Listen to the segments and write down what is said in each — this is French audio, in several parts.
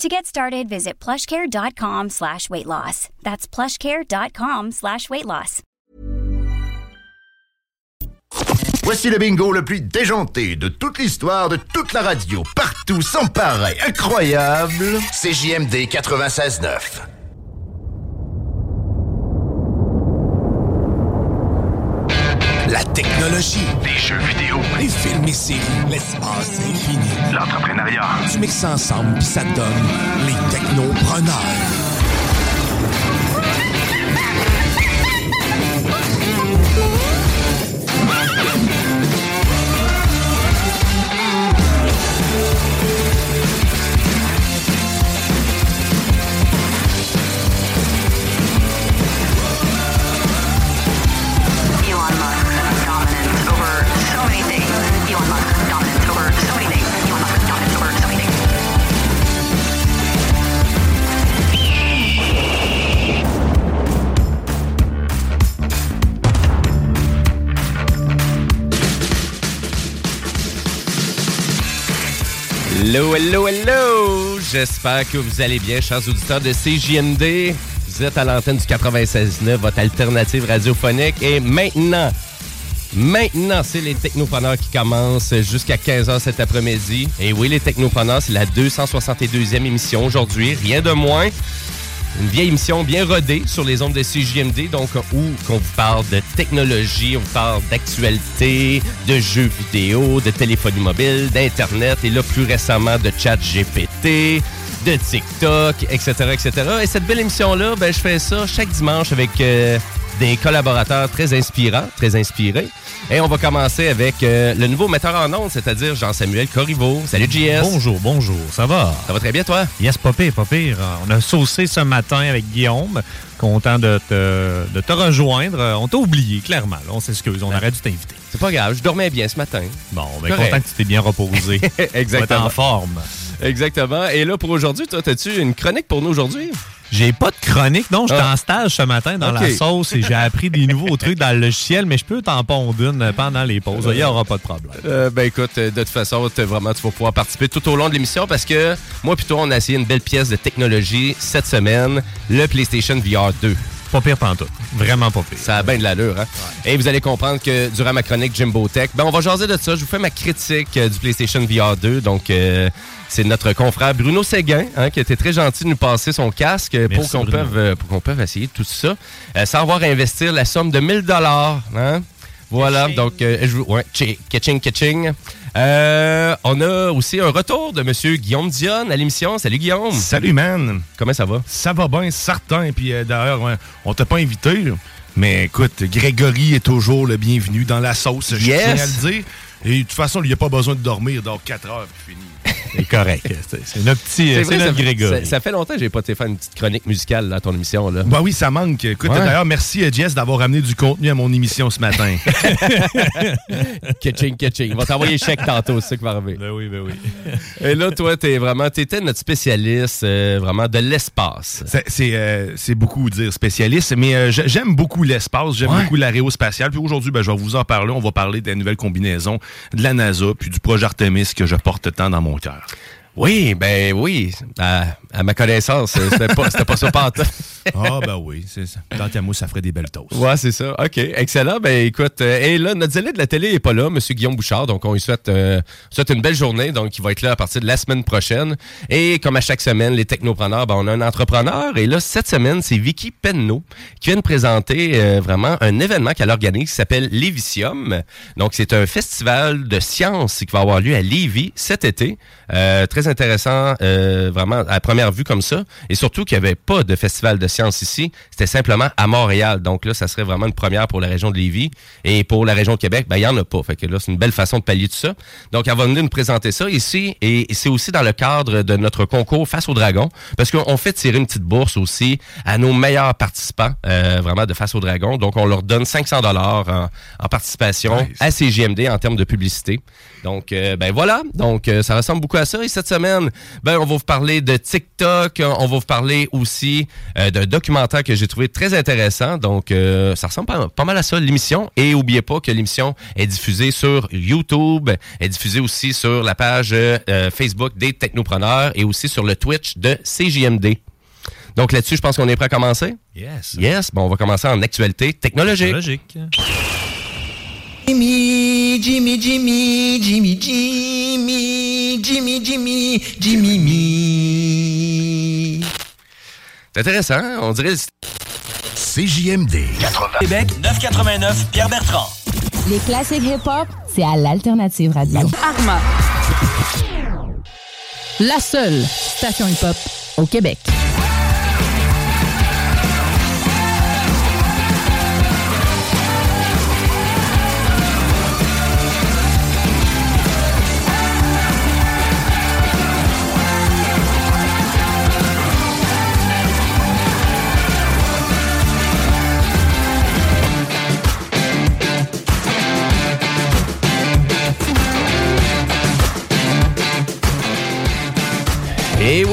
To get started, visit plushcare.com slash weight loss. That's plushcare.com slash weight loss. Voici le bingo le plus déjanté de toute l'histoire de toute la radio, partout, sans pareil, incroyable. CJMD 96.9. La technologie, Des jeux vidéo, les films et séries, l'espace infini. l'entrepreneuriat. Tu mixes ça ensemble puis ça te donne les technopreneurs. Hello, hello, hello! J'espère que vous allez bien, chers auditeurs de CJMD. Vous êtes à l'antenne du 96.9, votre alternative radiophonique. Et maintenant, maintenant, c'est les technopreneurs qui commencent jusqu'à 15h cet après-midi. Et oui, les technopreneurs, c'est la 262e émission aujourd'hui, rien de moins. Une vieille émission bien rodée sur les ondes de CJMD, donc où qu'on vous parle de technologie, on vous parle d'actualité, de jeux vidéo, de téléphonie mobile, d'Internet et là plus récemment de chat GPT, de TikTok, etc., etc. Et cette belle émission-là, ben, je fais ça chaque dimanche avec euh, des collaborateurs très inspirants, très inspirés. Et on va commencer avec euh, le nouveau metteur en ondes, c'est-à-dire Jean-Samuel Corriveau. Salut JS. Bonjour, bonjour, ça va? Ça va très bien, toi? Yes, pas pire, pas pire. On a saucé ce matin avec Guillaume. Content de te, de te rejoindre. On t'a oublié, clairement. là. on s'excuse, on aurait dû t'inviter. C'est pas grave, je dormais bien ce matin. Bon, ben Correct. content que tu t'es bien reposé. Exactement. en forme. Exactement. Et là, pour aujourd'hui, toi, as-tu une chronique pour nous aujourd'hui? J'ai pas de chronique, non. J'étais Ah. en stage ce matin dans la sauce et j'ai appris des nouveaux trucs dans le logiciel, mais je peux t'en pondre une pendant les pauses. Il n'y aura pas de problème. Euh, ben écoute, euh, de toute façon, vraiment, tu vas pouvoir participer tout au long de l'émission parce que moi plutôt on a essayé une belle pièce de technologie cette semaine, le PlayStation VR 2. Pas pire pantoute. Vraiment pas pire. Ça a bien de l'allure, hein? Et vous allez comprendre que durant ma chronique Jimbo Tech, ben on va jaser de ça. Je vous fais ma critique euh, du PlayStation VR 2. Donc, euh, c'est notre confrère Bruno Séguin hein, qui a été très gentil de nous passer son casque euh, pour qu'on puisse, essayer tout ça euh, sans avoir à investir la somme de 1000 dollars. Hein? Voilà, donc, euh, je vous... Ouais, tchi- catching, catching. Euh, on a aussi un retour de Monsieur Guillaume Dionne à l'émission. Salut Guillaume. Salut, man. Comment ça va? Ça va bien, certain. Puis euh, d'ailleurs, ouais, on t'a pas invité. Mais écoute, Grégory est toujours le bienvenu dans la sauce. Je Yes. tiens à le dire. Et de toute façon, il n'y a pas besoin de dormir. Donc, 4 heures, puis fini. C'est correct. C'est- notre petit, c'est vrai, notre ça, Grégory. ça- ça fait longtemps que j'ai pas été faire une petite chronique musicale là, à ton émission. Là. Bah oui, ça manque. Écoute, Ouais. d'ailleurs, merci euh, Jess d'avoir amené du contenu à mon émission ce matin. Catching, catching. On va t'envoyer chèque tantôt, c'est ça qui va arriver. Ben oui, ben oui. Et là, toi, t'es vraiment, t'étais notre spécialiste euh, vraiment de l'espace. C'est- C'est euh, c'est beaucoup dire spécialiste, mais euh, j'ai- j'aime beaucoup l'espace, j'aime Ouais. beaucoup l'aérospatiale. Puis aujourd'hui, ben, je vais vous en parler. On va parler des nouvelles combinaisons de la NASA, puis du projet Artemis que je porte tant dans mon cœur. Oui, ben oui. À, à ma connaissance, c'était pas, pas ça pantoute. Ah, ben oui. c'est ça. Tant qu'à moi, ça ferait des belles toasts. Ouais, c'est ça. OK, excellent. Ben écoute, euh, et là, notre zélé de la télé est pas là, Monsieur Guillaume Bouchard, donc on lui souhaite, euh, souhaite une belle journée, donc il va être là à partir de la semaine prochaine. Et comme à chaque semaine, les technopreneurs, ben, on a un entrepreneur, et là, cette semaine, c'est Vicky Penneau qui vient de présenter euh, vraiment un événement qu'elle organise qui s'appelle Lévisium. Donc, c'est un festival de sciences qui va avoir lieu à Lévis cet été. Euh, très intéressant, euh, vraiment à première vue comme ça. Et surtout qu'il n'y avait pas de festival de sciences ici. C'était simplement à Montréal. Donc là, ça serait vraiment une première pour la région de Lévis. Et pour la région de Québec, ben, il n'y en a pas. Fait que là, c'est une belle façon de pallier tout ça. Donc, elle va venir nous présenter ça ici. Et c'est aussi dans le cadre de notre concours Face au Dragon. Parce qu'on fait tirer une petite bourse aussi à nos meilleurs participants, euh, vraiment de Face au Dragon. Donc, on leur donne 500 dollars en, en participation Nice. à CGMD en termes de publicité. Donc, euh, ben voilà. Donc, euh, ça ressemble beaucoup à ça. Et cette semaine, ben, on va vous parler de TikTok. On va vous parler aussi euh, d'un documentaire que j'ai trouvé très intéressant. Donc, euh, ça ressemble pas, pas mal à ça, l'émission. Et oubliez pas que l'émission est diffusée sur YouTube, est diffusée aussi sur la page euh, Facebook des Technopreneurs et aussi sur le Twitch de CJMD. Donc là-dessus, je pense qu'on est prêt à commencer? Yes. Yes, bon, on va commencer en actualité technologique. Logique. Jimmy, Jimmy, Jimmy, Jimmy, Jimmy, Jimmy, Jimmy, Jimmy. C'est intéressant, hein? on dirait... CJMD Québec 989, Pierre Bertrand. Les classiques hip-hop, c'est à l'Alternative Radio. Arma. La seule station hip-hop au Québec.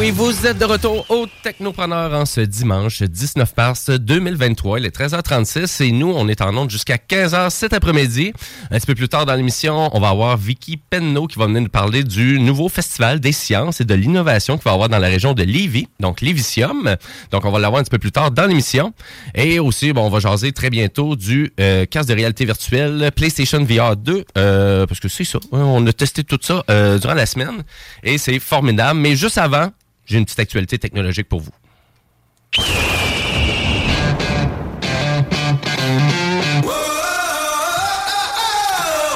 Et vous êtes de retour au Technopreneur en ce dimanche 19 mars 2023. Il est 13h36 et nous, on est en onde jusqu'à 15h cet après-midi. Un petit peu plus tard dans l'émission, on va avoir Vicky Penneau qui va venir nous parler du nouveau festival des sciences et de l'innovation qu'il va avoir dans la région de Lévis, donc Lévisium. Donc, on va l'avoir un petit peu plus tard dans l'émission. Et aussi, bon, on va jaser très bientôt du euh, casque de réalité virtuelle PlayStation VR 2, euh, parce que c'est ça. hein, On a testé tout ça euh, durant la semaine et c'est formidable. Mais juste avant, j'ai une petite actualité technologique pour vous.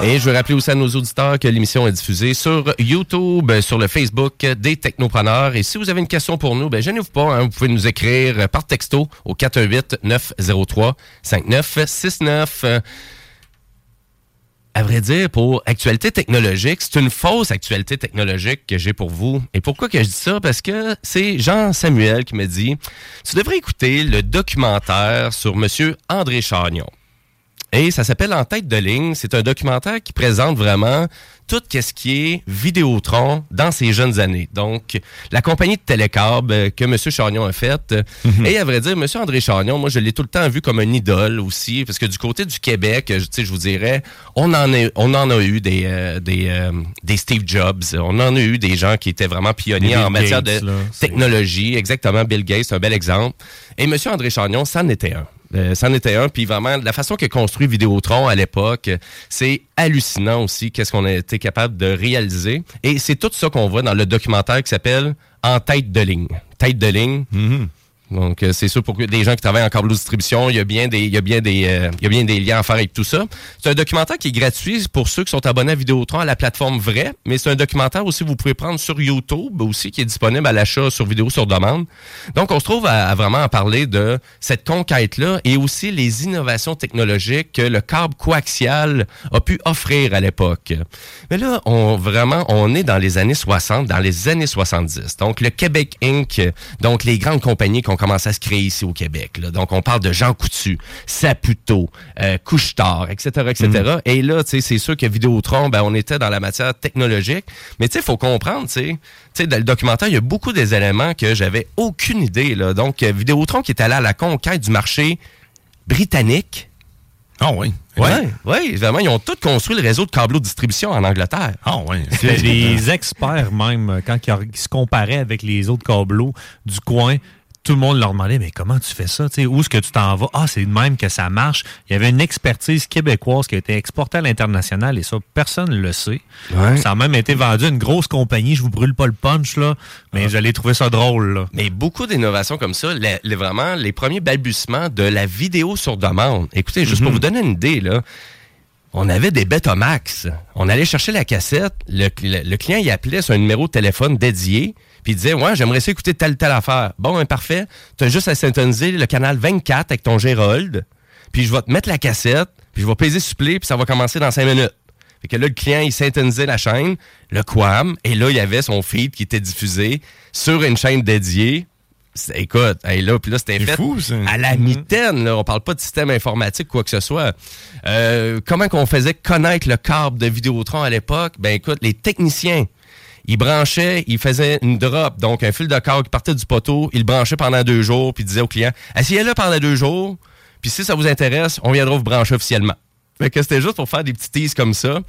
Et je veux rappeler aussi à nos auditeurs que l'émission est diffusée sur YouTube, sur le Facebook des Technopreneurs. Et si vous avez une question pour nous, ben gênez-vous pas, hein, vous pouvez nous écrire par texto au 418-903-5969. À vrai dire, pour actualité technologique, c'est une fausse actualité technologique que j'ai pour vous. Et pourquoi que je dis ça? Parce que c'est Jean Samuel qui me dit, tu devrais écouter le documentaire sur Monsieur André Chagnon. Et ça s'appelle En tête de ligne. C'est un documentaire qui présente vraiment tout ce qui est Vidéotron dans ses jeunes années. Donc, la compagnie de télécable euh, que M. Chagnon a faite. euh, Et à vrai dire, M. André Chagnon, moi, je l'ai tout le temps vu comme un idole aussi, parce que du côté du Québec, je- tu sais, je vous dirais, on en, est, on en a eu des, euh, des, euh, des Steve Jobs. On en a eu des gens qui étaient vraiment pionniers en matière Gates, de là, technologie. Exactement, Bill Gates, un bel exemple. Et M. André Chagnon, ça en était un. Euh, c'en était un. Puis vraiment, la façon a construit Vidéotron à l'époque, c'est hallucinant aussi qu'est-ce qu'on a été capable de réaliser. Et c'est tout ça qu'on voit dans le documentaire qui s'appelle En tête de ligne. Tête de ligne. Donc, euh, c'est sûr pour des gens qui travaillent en câble distribution, il y a bien des, il y a bien des, euh, il y a bien des liens à faire avec tout ça. C'est un documentaire qui est gratuit pour ceux qui sont abonnés à Vidéotron à la plateforme vraie, mais c'est un documentaire aussi que vous pouvez prendre sur YouTube aussi, qui est disponible à l'achat sur vidéo sur demande. Donc, on se trouve à, à vraiment en parler de cette conquête-là et aussi les innovations technologiques que le câble coaxial a pu offrir à l'époque. Mais là, on vraiment, on est dans les années 60, dans les années 70. Donc, le Québec Inc., donc les grandes compagnies qui ont commencé à se créer ici au Québec. là. Donc, on parle de Jean Coutu, Saputo, euh, Couche-Tard, etc., etc. Et là, tu sais, c'est sûr que Vidéotron, ben, on était dans la matière technologique. Mais tu sais, il faut comprendre, tu sais, tu sais, dans le documentaire, il y a beaucoup des éléments que j'avais aucune idée. Là. Donc, euh, Vidéotron qui est allé à la conquête du marché britannique, Ah oui. Oui, oui, vraiment, ils ont tous construit le réseau de câbleau de distribution en Angleterre. Ah oui. Des experts même, quand ils se comparaient avec les autres câbleaux du coin. Tout le monde leur demandait, mais comment tu fais ça? Tu sais, où est-ce que tu t'en vas? Ah, c'est de même que ça marche. Il y avait une expertise québécoise qui a été exportée à l'international et ça, personne ne le sait. Ouais. Ça a même été vendu à une grosse compagnie. Je vous brûle pas le punch, là, mais j'allais trouver ça drôle. Là. Mais beaucoup d'innovations comme ça, les, les- vraiment les premiers balbutiements de la vidéo sur demande. Écoutez, juste pour vous donner une idée, là, on avait des Betamax. On allait chercher la cassette, le, le- le client y appelait sur un numéro de téléphone dédié, puis il disait Ouais, j'aimerais ça écouter telle telle affaire. Bon, ben, parfait. Tu as juste à syntoniser le canal 24 avec ton Gérold, puis je vais te mettre la cassette, puis je vais peser supplé, puis ça va commencer dans 5 minutes. Fait que là, le client, il syntonisait la chaîne, le Quam, et là, il y avait son feed qui était diffusé sur une chaîne dédiée. Écoute, hey, là, puis là, c'était fait fou, ça. à la mitaine. Là. On parle pas de système informatique, quoi que ce soit. Euh, comment qu'on faisait connaître le câble de Vidéotron à l'époque? Ben écoute, les techniciens, ils branchaient, ils faisaient une drop, donc un fil de câble qui partait du poteau, ils le branchaient pendant deux jours, puis ils disaient au client, asseyez-le pendant deux jours, puis si ça vous intéresse, on viendra vous brancher officiellement. Fait que c'était juste pour faire des petits teases comme ça.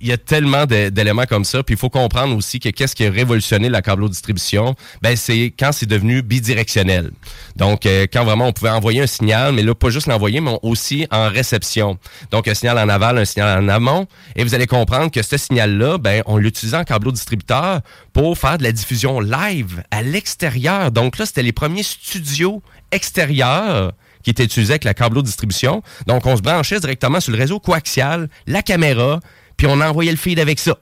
Il y a tellement d'éléments comme ça. Puis il faut comprendre aussi que qu'est-ce qui a révolutionné la câbleau-distribution, ben c'est quand c'est devenu bidirectionnel. Donc, euh, quand vraiment on pouvait envoyer un signal, mais là, pas juste l'envoyer, mais aussi en réception. Donc, un signal en aval, un signal en amont. Et vous allez comprendre que ce signal-là, ben, on l'utilisait en câbleau-distributeur pour faire de la diffusion live à l'extérieur. Donc là, c'était les premiers studios extérieurs qui étaient utilisés avec la câbleau-distribution. Donc, on se branchait directement sur le réseau coaxial, la caméra, puis on envoyait le feed avec ça.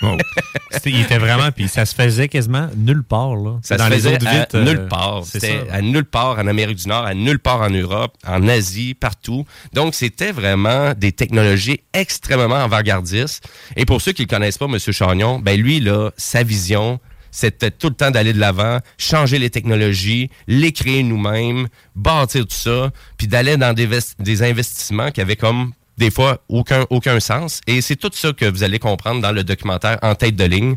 Il était vraiment, puis ça se faisait quasiment nulle part. Là. Ça Dans se les faisait autres à euh, nulle part. C'était à nulle part en Amérique du Nord, à nulle part en Europe, en Asie, partout. Donc, c'était vraiment des technologies extrêmement avant-gardistes. Et pour ceux qui ne connaissent pas M. Chagnon, ben lui, là, sa vision, c'était tout le temps d'aller de l'avant, changer les technologies, les créer nous-mêmes, bâtir tout ça, puis d'aller dans des investissements qui avaient comme des fois aucun aucun sens. Et c'est tout ça que vous allez comprendre dans le documentaire en tête de ligne.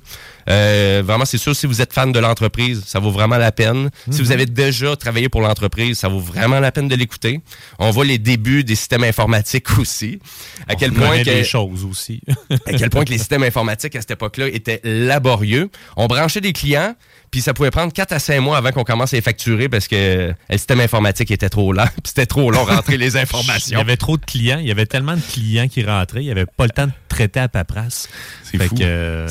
Euh, vraiment c'est sûr si vous êtes fan de l'entreprise ça vaut vraiment la peine. Si vous avez déjà travaillé pour l'entreprise ça vaut vraiment la peine de l'écouter. On voit les débuts des systèmes informatiques aussi. À quel point connaît que, des choses aussi. à quel point que les systèmes informatiques à cette époque-là étaient laborieux. On branchait des clients, puis ça pouvait prendre 4 à 5 mois avant qu'on commence à les facturer parce que euh, le système informatique était trop lent, puis c'était trop long rentrer les Il y informations. avait trop de clients. Il y avait tellement de clients qui rentraient. Il n'y avait pas le temps de traiter à paperasse. C'est fou. euh,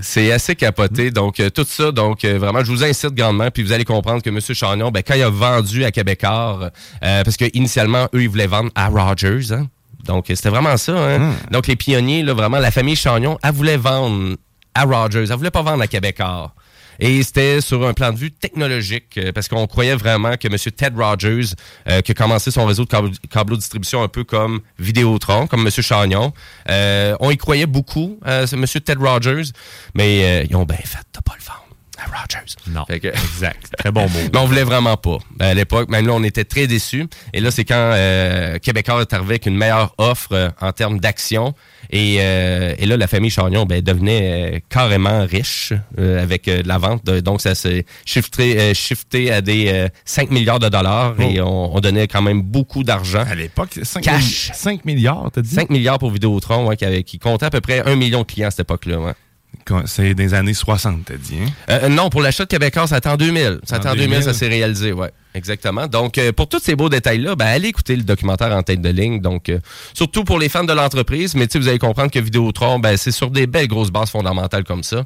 C'est assez capoté. Donc, euh, tout ça, donc, euh, vraiment, je vous incite grandement. Puis vous allez comprendre que M. Chagnon, ben, quand il a vendu à Québécois, euh, parce que initialement, eux, ils voulaient vendre à Rogers. hein. Donc, c'était vraiment ça. hein. Donc, les pionniers, là, vraiment, la famille Chagnon, elle voulait vendre à Rogers. Elle voulait pas vendre à Québécois. Et c'était sur un plan de vue technologique, euh, parce qu'on croyait vraiment que M. Ted Rogers, euh, qui a commencé son réseau de câble- câbleau-distribution un peu comme Vidéotron, comme M. Chagnon, euh, on y croyait beaucoup, euh, M. Ted Rogers, mais euh, ils ont bien fait de pas le vendre à Rogers. Non, Fait que- exact. Très bon mot. mais on voulait vraiment pas. À l'époque, même là, on était très déçus. Et là, c'est quand euh, Québécois est arrivé avec une meilleure offre euh, en termes d'action. Et, euh, et là, la famille Chagnon ben, devenait euh, carrément riche avec de la vente. De- donc, ça s'est shifté, shifté à des euh, 5 milliards de dollars. Et on, on donnait quand même beaucoup d'argent. À l'époque, 5, Cash. 5 milliards, t'as dit? 5 milliards pour Vidéotron, ouais, qui, avait- qui comptait à peu près 1 million de clients à cette époque-là. ouais. C'est des années 60, t'as dit. Hein? Euh, non, pour l'achat de Québécois, ça attend en 2000. Ça attend en 2000, 2000. ça s'est réalisé, ouais. Exactement. Donc, euh, pour tous ces beaux détails-là, ben, allez écouter le documentaire en tête de ligne. Donc, euh, surtout pour les fans de l'entreprise, mais vous allez comprendre que Vidéotron, ben, c'est sur des belles grosses bases fondamentales comme ça.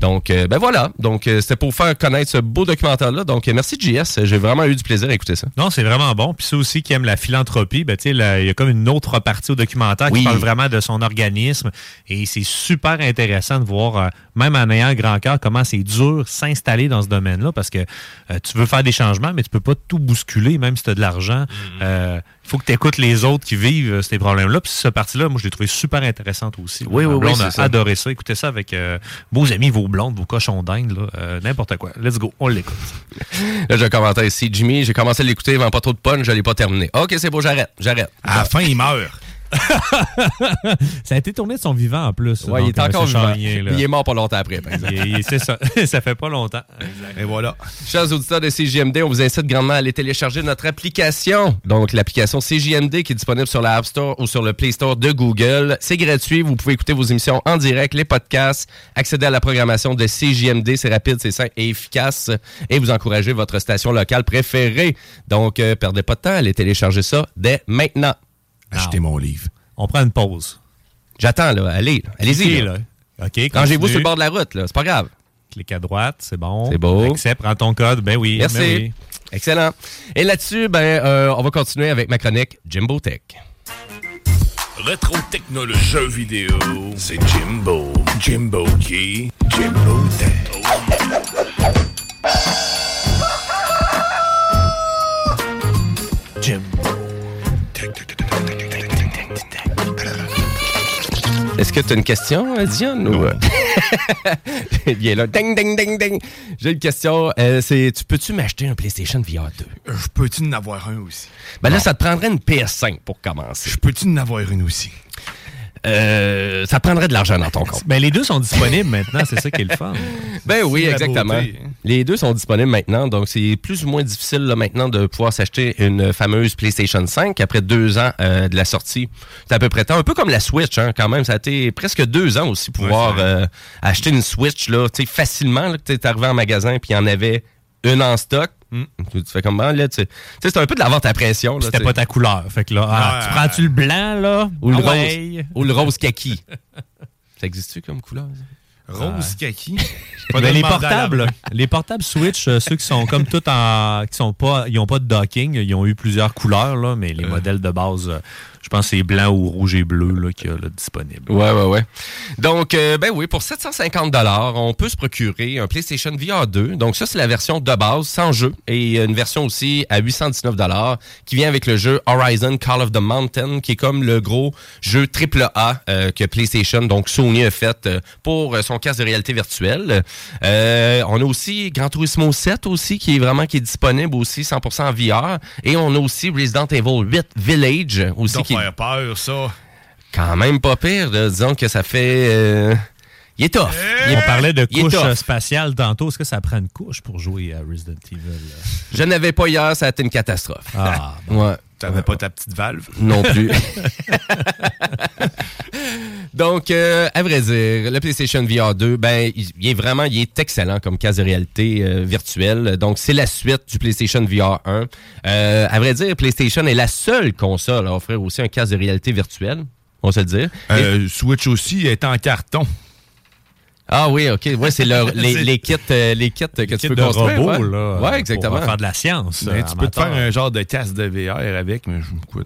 Donc, euh, ben voilà. Donc, c'était pour faire connaître ce beau documentaire-là. Donc, merci JS. J'ai vraiment eu du plaisir à écouter ça. Non, c'est vraiment bon. Puis ceux aussi qui aiment la philanthropie, ben, tu sais, là, il y a comme une autre partie au documentaire Oui. qui parle vraiment de son organisme. Et c'est super intéressant de voir, même en ayant un grand cœur, comment c'est dur s'installer dans ce domaine-là parce que tu veux faire des changements, mais tu peux pas tout bousculer, même si tu as de l'argent. Euh, Il faut que tu écoutes les autres qui vivent euh, ces problèmes-là. Puis cette partie-là, moi, je l'ai trouvé super intéressante aussi. Oui, oui, oui, c'est a ça. adoré ça. Écoutez ça avec euh, vos amis, vos blondes, vos cochons d'Inde, là, euh, n'importe quoi. Let's go, on l'écoute. Là, j'ai un commentaire ici. Jimmy, j'ai commencé à l'écouter, il vend pas trop de punch, je l'ai pas terminé. OK, c'est beau, j'arrête. J'arrête. À la fin, il meurt. ça a été tourné de son vivant en plus. Ouais, il donc, est encore vivant. Là. Il est mort pas longtemps après, par exemple. Il- il- C'est ça. ça fait pas longtemps. Et voilà. Chers auditeurs de CJMD, on vous incite grandement à aller télécharger notre application. Donc, l'application CJMD qui est disponible sur la App Store ou sur le Play Store de Google. C'est gratuit. Vous pouvez écouter vos émissions en direct, les podcasts, accéder à la programmation de CJMD. C'est rapide, c'est simple et efficace. Et vous encouragez votre station locale préférée. Donc, euh, perdez pas de temps. Allez télécharger ça dès maintenant. Achetez mon livre. On prend une pause. J'attends, là. Allez, allez-y. Là. là. OK, Rangez-vous sur le bord de la route, là. C'est pas grave. Clique à droite, c'est bon. C'est beau. Accepte, prends ton code. Ben oui. Merci. ben oui. Excellent. Et là-dessus, ben, euh, on va continuer avec ma chronique Jimbo Tech. Rétro technologie jeux vidéo, c'est Jimbo. Jimbo qui? Jimbo Tech. Est-ce que tu as une question, euh, Diane? Ou... Il est là. Ding, ding, ding, ding. J'ai une question. Euh, c'est, tu peux-tu m'acheter un PlayStation VR 2? Je peux-tu en avoir un aussi? Ben là, ça te prendrait une PS5 pour commencer. Je peux-tu en avoir une aussi? Euh, ça prendrait de l'argent dans ton compte. Ben, les deux sont disponibles maintenant, c'est ça qui est le fun. Ben oui, exactement. Les deux sont disponibles maintenant, donc c'est plus ou moins difficile là, maintenant de pouvoir s'acheter une fameuse PlayStation 5 après deux ans euh, de la sortie. C'est à peu près temps, un peu comme la Switch, hein, quand même. Ça a été presque deux ans aussi pouvoir Ouais, euh, acheter une Switch là, tu sais, facilement. Là, que tu es arrivé en magasin puis il y en avait une en stock. Tu tu fais comment là? Tu sais, Tu sais, c'est un peu de la vente à pression. C'était pas ta couleur. Fait que là, ah, tu prends-tu le blanc, là? Ou le Ah rose. Ou le rose kaki. ça existe-tu comme couleur? ça? Rose kaki? Ben, les portables, les portables Switch, euh, ceux qui sont comme tout en, qui sont pas, ils ont pas de docking, ils ont eu plusieurs couleurs là, mais les modèles de base, euh, je pense que c'est blanc ou rouge et bleu là qu'il y a là, disponible. Ouais, ouais, ouais. Donc, euh, ben oui, pour 750 on peut se procurer un PlayStation VR 2. Donc, ça, c'est la version de base, sans jeu. Et une version aussi à 819 qui vient avec le jeu Horizon Call of the Mountain, qui est comme le gros jeu AAA euh, que PlayStation, donc Sony, a fait euh, pour son casque de réalité virtuelle. Euh, on a aussi Gran Turismo 7 aussi, qui est vraiment qui est disponible aussi 100% en VR. Et on a aussi Resident Evil 8 Village aussi, qui faire peur, ça. quand même pas pire. là. Disons que ça fait... euh, Il est tough. Il est- On parlait de couche spatiale tantôt. Est-ce que ça prend une couche pour jouer à Resident Evil? là? Je n'avais pas hier, ça a été une catastrophe. Ah, Ouais. T'avais pas ta petite valve? Non plus. Donc, euh, à vrai dire, le PlayStation VR 2, ben, il, il est vraiment, il est excellent comme casque de réalité euh, virtuelle. Donc, c'est la suite du PlayStation VR 1. Euh, à vrai dire, PlayStation est la seule console à offrir aussi un casque de réalité virtuelle. On va se le dire. Euh, Switch aussi est en carton. Ah oui, ok. Ouais, c'est le- les, kits, euh, les kits que tu peux de construire. robot, ouais. là, Ouais, pour exactement. faire de la science. Mais tu peux te faire un genre de casque de VR avec, mais je.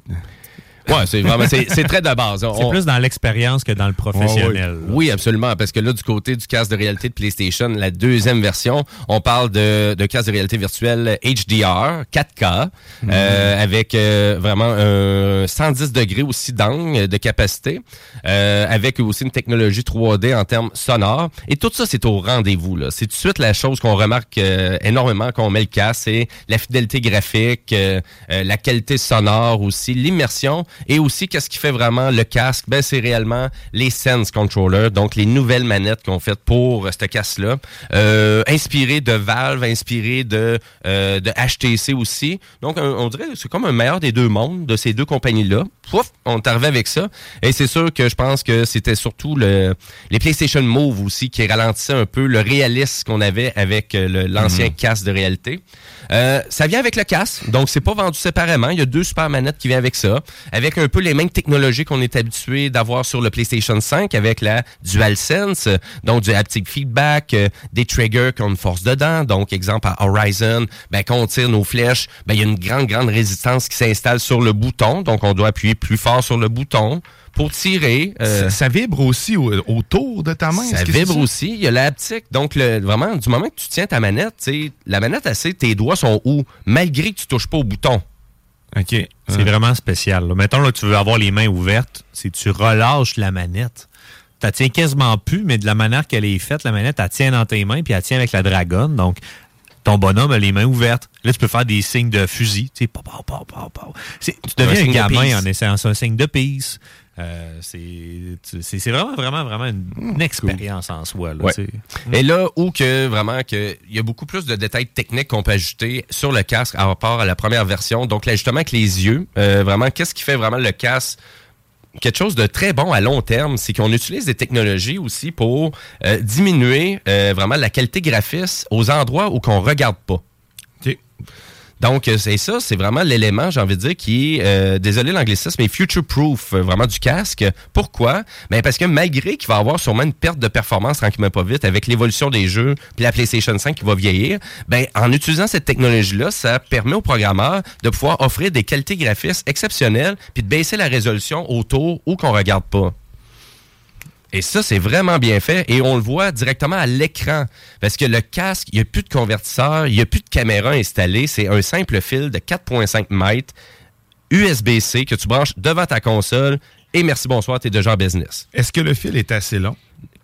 Ouais, c'est vraiment, c'est c'est très de base. C'est plus dans l'expérience que dans le professionnel. là. Oui, absolument, parce que là, du côté du casque de réalité de PlayStation, la deuxième version, on parle de, de casque de réalité virtuelle HDR, 4K, euh, avec euh, vraiment un 110 degrés aussi d'angle de capacité, euh, avec aussi une technologie 3D en termes sonores. Et tout ça, c'est au rendez-vous. là. C'est tout de suite la chose qu'on remarque euh, énormément quand on met le casque, c'est la fidélité graphique, euh, euh, la qualité sonore aussi, l'immersion, et aussi qu'est-ce qui fait vraiment le casque, ben c'est réellement les Sense Controller, donc les nouvelles manettes qu'on fait pour euh, ce casque-là, euh, inspiré de Valve, inspiré de euh, de HTC aussi. Donc un- on dirait que c'est comme un meilleur des deux mondes de ces deux compagnies-là. Pouf, on est arrivé avec ça. Et c'est sûr que je pense que c'était surtout le les PlayStation Move aussi qui ralentissaient un peu le réalisme qu'on avait avec euh, l'ancien casque de réalité. Euh, ça vient avec le casque, donc c'est pas vendu séparément. Il y a deux super manettes qui viennent avec ça, avec un peu les mêmes technologies qu'on est habitué d'avoir sur le PlayStation 5, avec la DualSense, donc du haptic feedback, euh, des triggers une force dedans. Donc, exemple à Horizon, ben, quand on tire nos flèches, ben, il y a une grande, grande résistance qui s'installe sur le bouton, donc on doit appuyer plus fort sur le bouton pour tirer. euh, Ça, ça vibre aussi au- autour de ta main. ça vibre aussi. Il y a la haptique. Donc, le, vraiment, du moment que tu tiens ta manette, tu sais, la manette, tes doigts sont où, malgré que tu touches pas au bouton. OK. C'est vraiment spécial. là. Mettons, là, tu veux avoir les mains ouvertes, c'est tu relâches la manette. Tu la tiens quasiment plus, mais de la manière qu'elle est faite, la manette, elle tient dans tes mains, puis elle tient avec la dragonne. Donc, ton bonhomme a les mains ouvertes. Là, tu peux faire des signes de fusil. Tu sais, pow, pow, pow, pow, pow. C'est- tu deviens un, gamin en essayant ça, un signe de peace. Euh, c'est vraiment, vraiment, vraiment une, une expérience en soi. Là, Ouais. Et là où que vraiment que il y a beaucoup plus de détails techniques qu'on peut ajouter sur le casque par rapport à la première version. Donc l'ajustement avec les yeux, euh, vraiment qu'est-ce qui fait vraiment le casque quelque chose de très bon à long terme, c'est qu'on utilise des technologies aussi pour euh, diminuer vraiment la qualité graphiste aux endroits où qu'on regarde pas. Donc, euh, c'est ça, c'est vraiment l'élément, j'ai envie de dire, qui est, euh, désolé l'anglicisme, mais future-proof, euh, vraiment du casque. Pourquoi? Ben parce que malgré qu'il va avoir sûrement une perte de performance tranquillement pas vite avec l'évolution des jeux, puis la PlayStation 5 qui va vieillir, ben en utilisant cette technologie-là, ça permet aux programmeurs de pouvoir offrir des qualités graphistes exceptionnelles, puis de baisser la résolution autour où qu'on regarde pas. Et ça, c'est vraiment bien fait et on le voit directement à l'écran. Parce que le casque, il n'y a plus de convertisseur, il n'y a plus de caméra installée. C'est un simple fil de 4,5 mètres USB-C que tu branches devant ta console et merci, bonsoir, tu es déjà en business. Est-ce que le fil est assez long?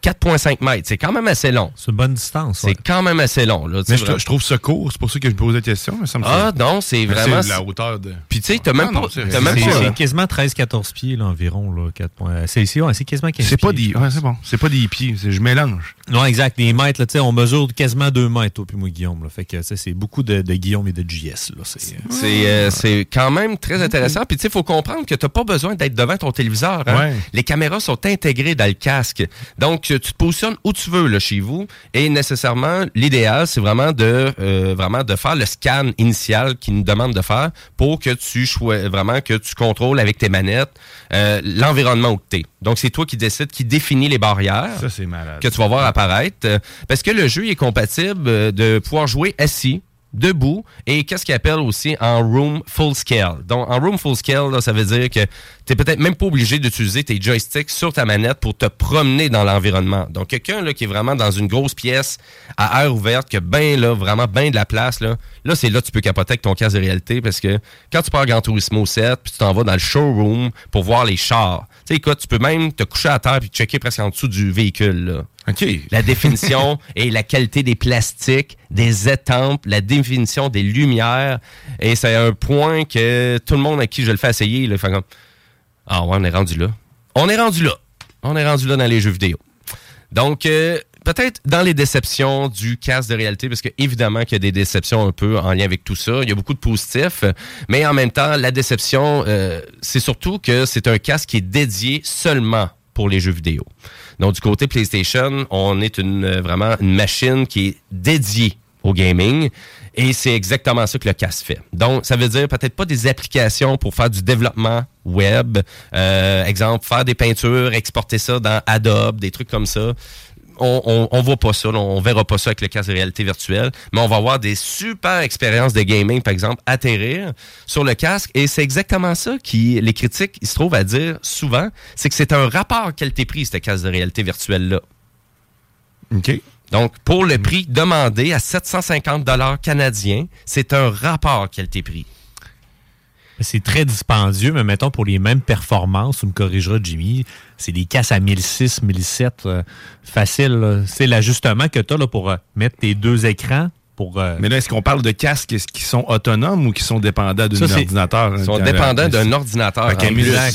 4,5 mètres, c'est quand même assez long. C'est une bonne distance. C'est quand même assez long. Là, Mais je, trou- je trouve ça court, c'est pour ça que je me pose la question. mais ça me Ah non, c'est vraiment... la hauteur de. Puis tu sais, t'as même Ah pas... c'est- t'as C'est c'est quasiment 13-14 pieds là, environ. Là, 4 points. C'est c'est- ouais, c'est quasiment 15 C'est pas pieds. des. Ouais, c'est bon. C'est pas des pieds. c'est- Je mélange. Non, exact. Les mètres, là, tu sais, on mesure quasiment 2 mètres, toi puis moi, Guillaume. Là. Fait que c'est beaucoup de, de Guillaume et de JS. C'est, C'est euh, c'est quand même très intéressant. Puis tu sais, il faut comprendre que tu n'as pas besoin d'être devant ton téléviseur. hein. Les caméras sont intégrées dans le casque. Donc, euh, tu te positionnes où tu veux là, chez vous. Et nécessairement, l'idéal, c'est vraiment de euh, vraiment de faire le scan initial qu'il nous demande de faire pour que tu vraiment que tu contrôles avec tes manettes euh, l'environnement où tu es. Donc, c'est toi qui décides, qui définit les barrières Ça, que tu vas voir apparaître. euh, parce que le jeu est compatible de pouvoir jouer assis, debout, et qu'est-ce qu'il appelle aussi en room full scale. Donc, en room full scale, là, ça veut dire que tu n'es peut-être même pas obligé d'utiliser tes joysticks sur ta manette pour te promener dans l'environnement. Donc, quelqu'un là, qui est vraiment dans une grosse pièce à air ouverte, qui a ben, là, vraiment bien de la place, là, là c'est là que tu peux capoter avec ton casque de réalité parce que quand tu pars Gran Turismo 7, puis tu t'en vas dans le showroom pour voir les chars, tu sais, écoute, tu peux même te coucher à terre puis checker presque en dessous du véhicule, là. OK. La définition et la qualité des plastiques, des étampes, la définition des lumières. Et c'est un point que tout le monde à qui je le fais essayer, là, fait comme Ah ouais, on est rendu là. On est rendu là. On est rendu là dans les jeux vidéo. Donc, euh, peut-être dans les déceptions du casque de réalité, parce que évidemment qu'il y a des déceptions un peu en lien avec tout ça. Il y a beaucoup de positifs, mais en même temps, la déception, euh, c'est surtout que c'est un casque qui est dédié seulement pour les jeux vidéo. Donc, du côté PlayStation, on est une, euh, vraiment une machine qui est dédiée au gaming. Et c'est exactement ça que le casque fait. Donc, ça veut dire peut-être pas des applications pour faire du développement web. Euh, exemple, faire des peintures, exporter ça dans Adobe, des trucs comme ça. On, on, on voit pas ça, on verra pas ça avec le casque de réalité virtuelle, mais on va avoir des super expériences de gaming, par exemple, atterrir sur le casque. Et c'est exactement ça qui, les critiques, ils se trouvent à dire souvent, c'est que c'est un rapport qualité-prix, ce casque de réalité virtuelle-là. OK. Donc, pour le prix demandé à 750 dollars canadiens, c'est un rapport qualité-prix. C'est très dispendieux, mais mettons pour les mêmes performances, tu me corrigeras, Jimmy, c'est des casses à 1006, 1007, euh, facile. C'est l'ajustement que tu as pour euh, mettre tes deux écrans. Pour, euh, Mais là, est-ce qu'on parle de casques qui sont autonomes ou qui sont dépendants d'un ordinateur? Ils sont dépendants d'un ordinateur. En plus. là,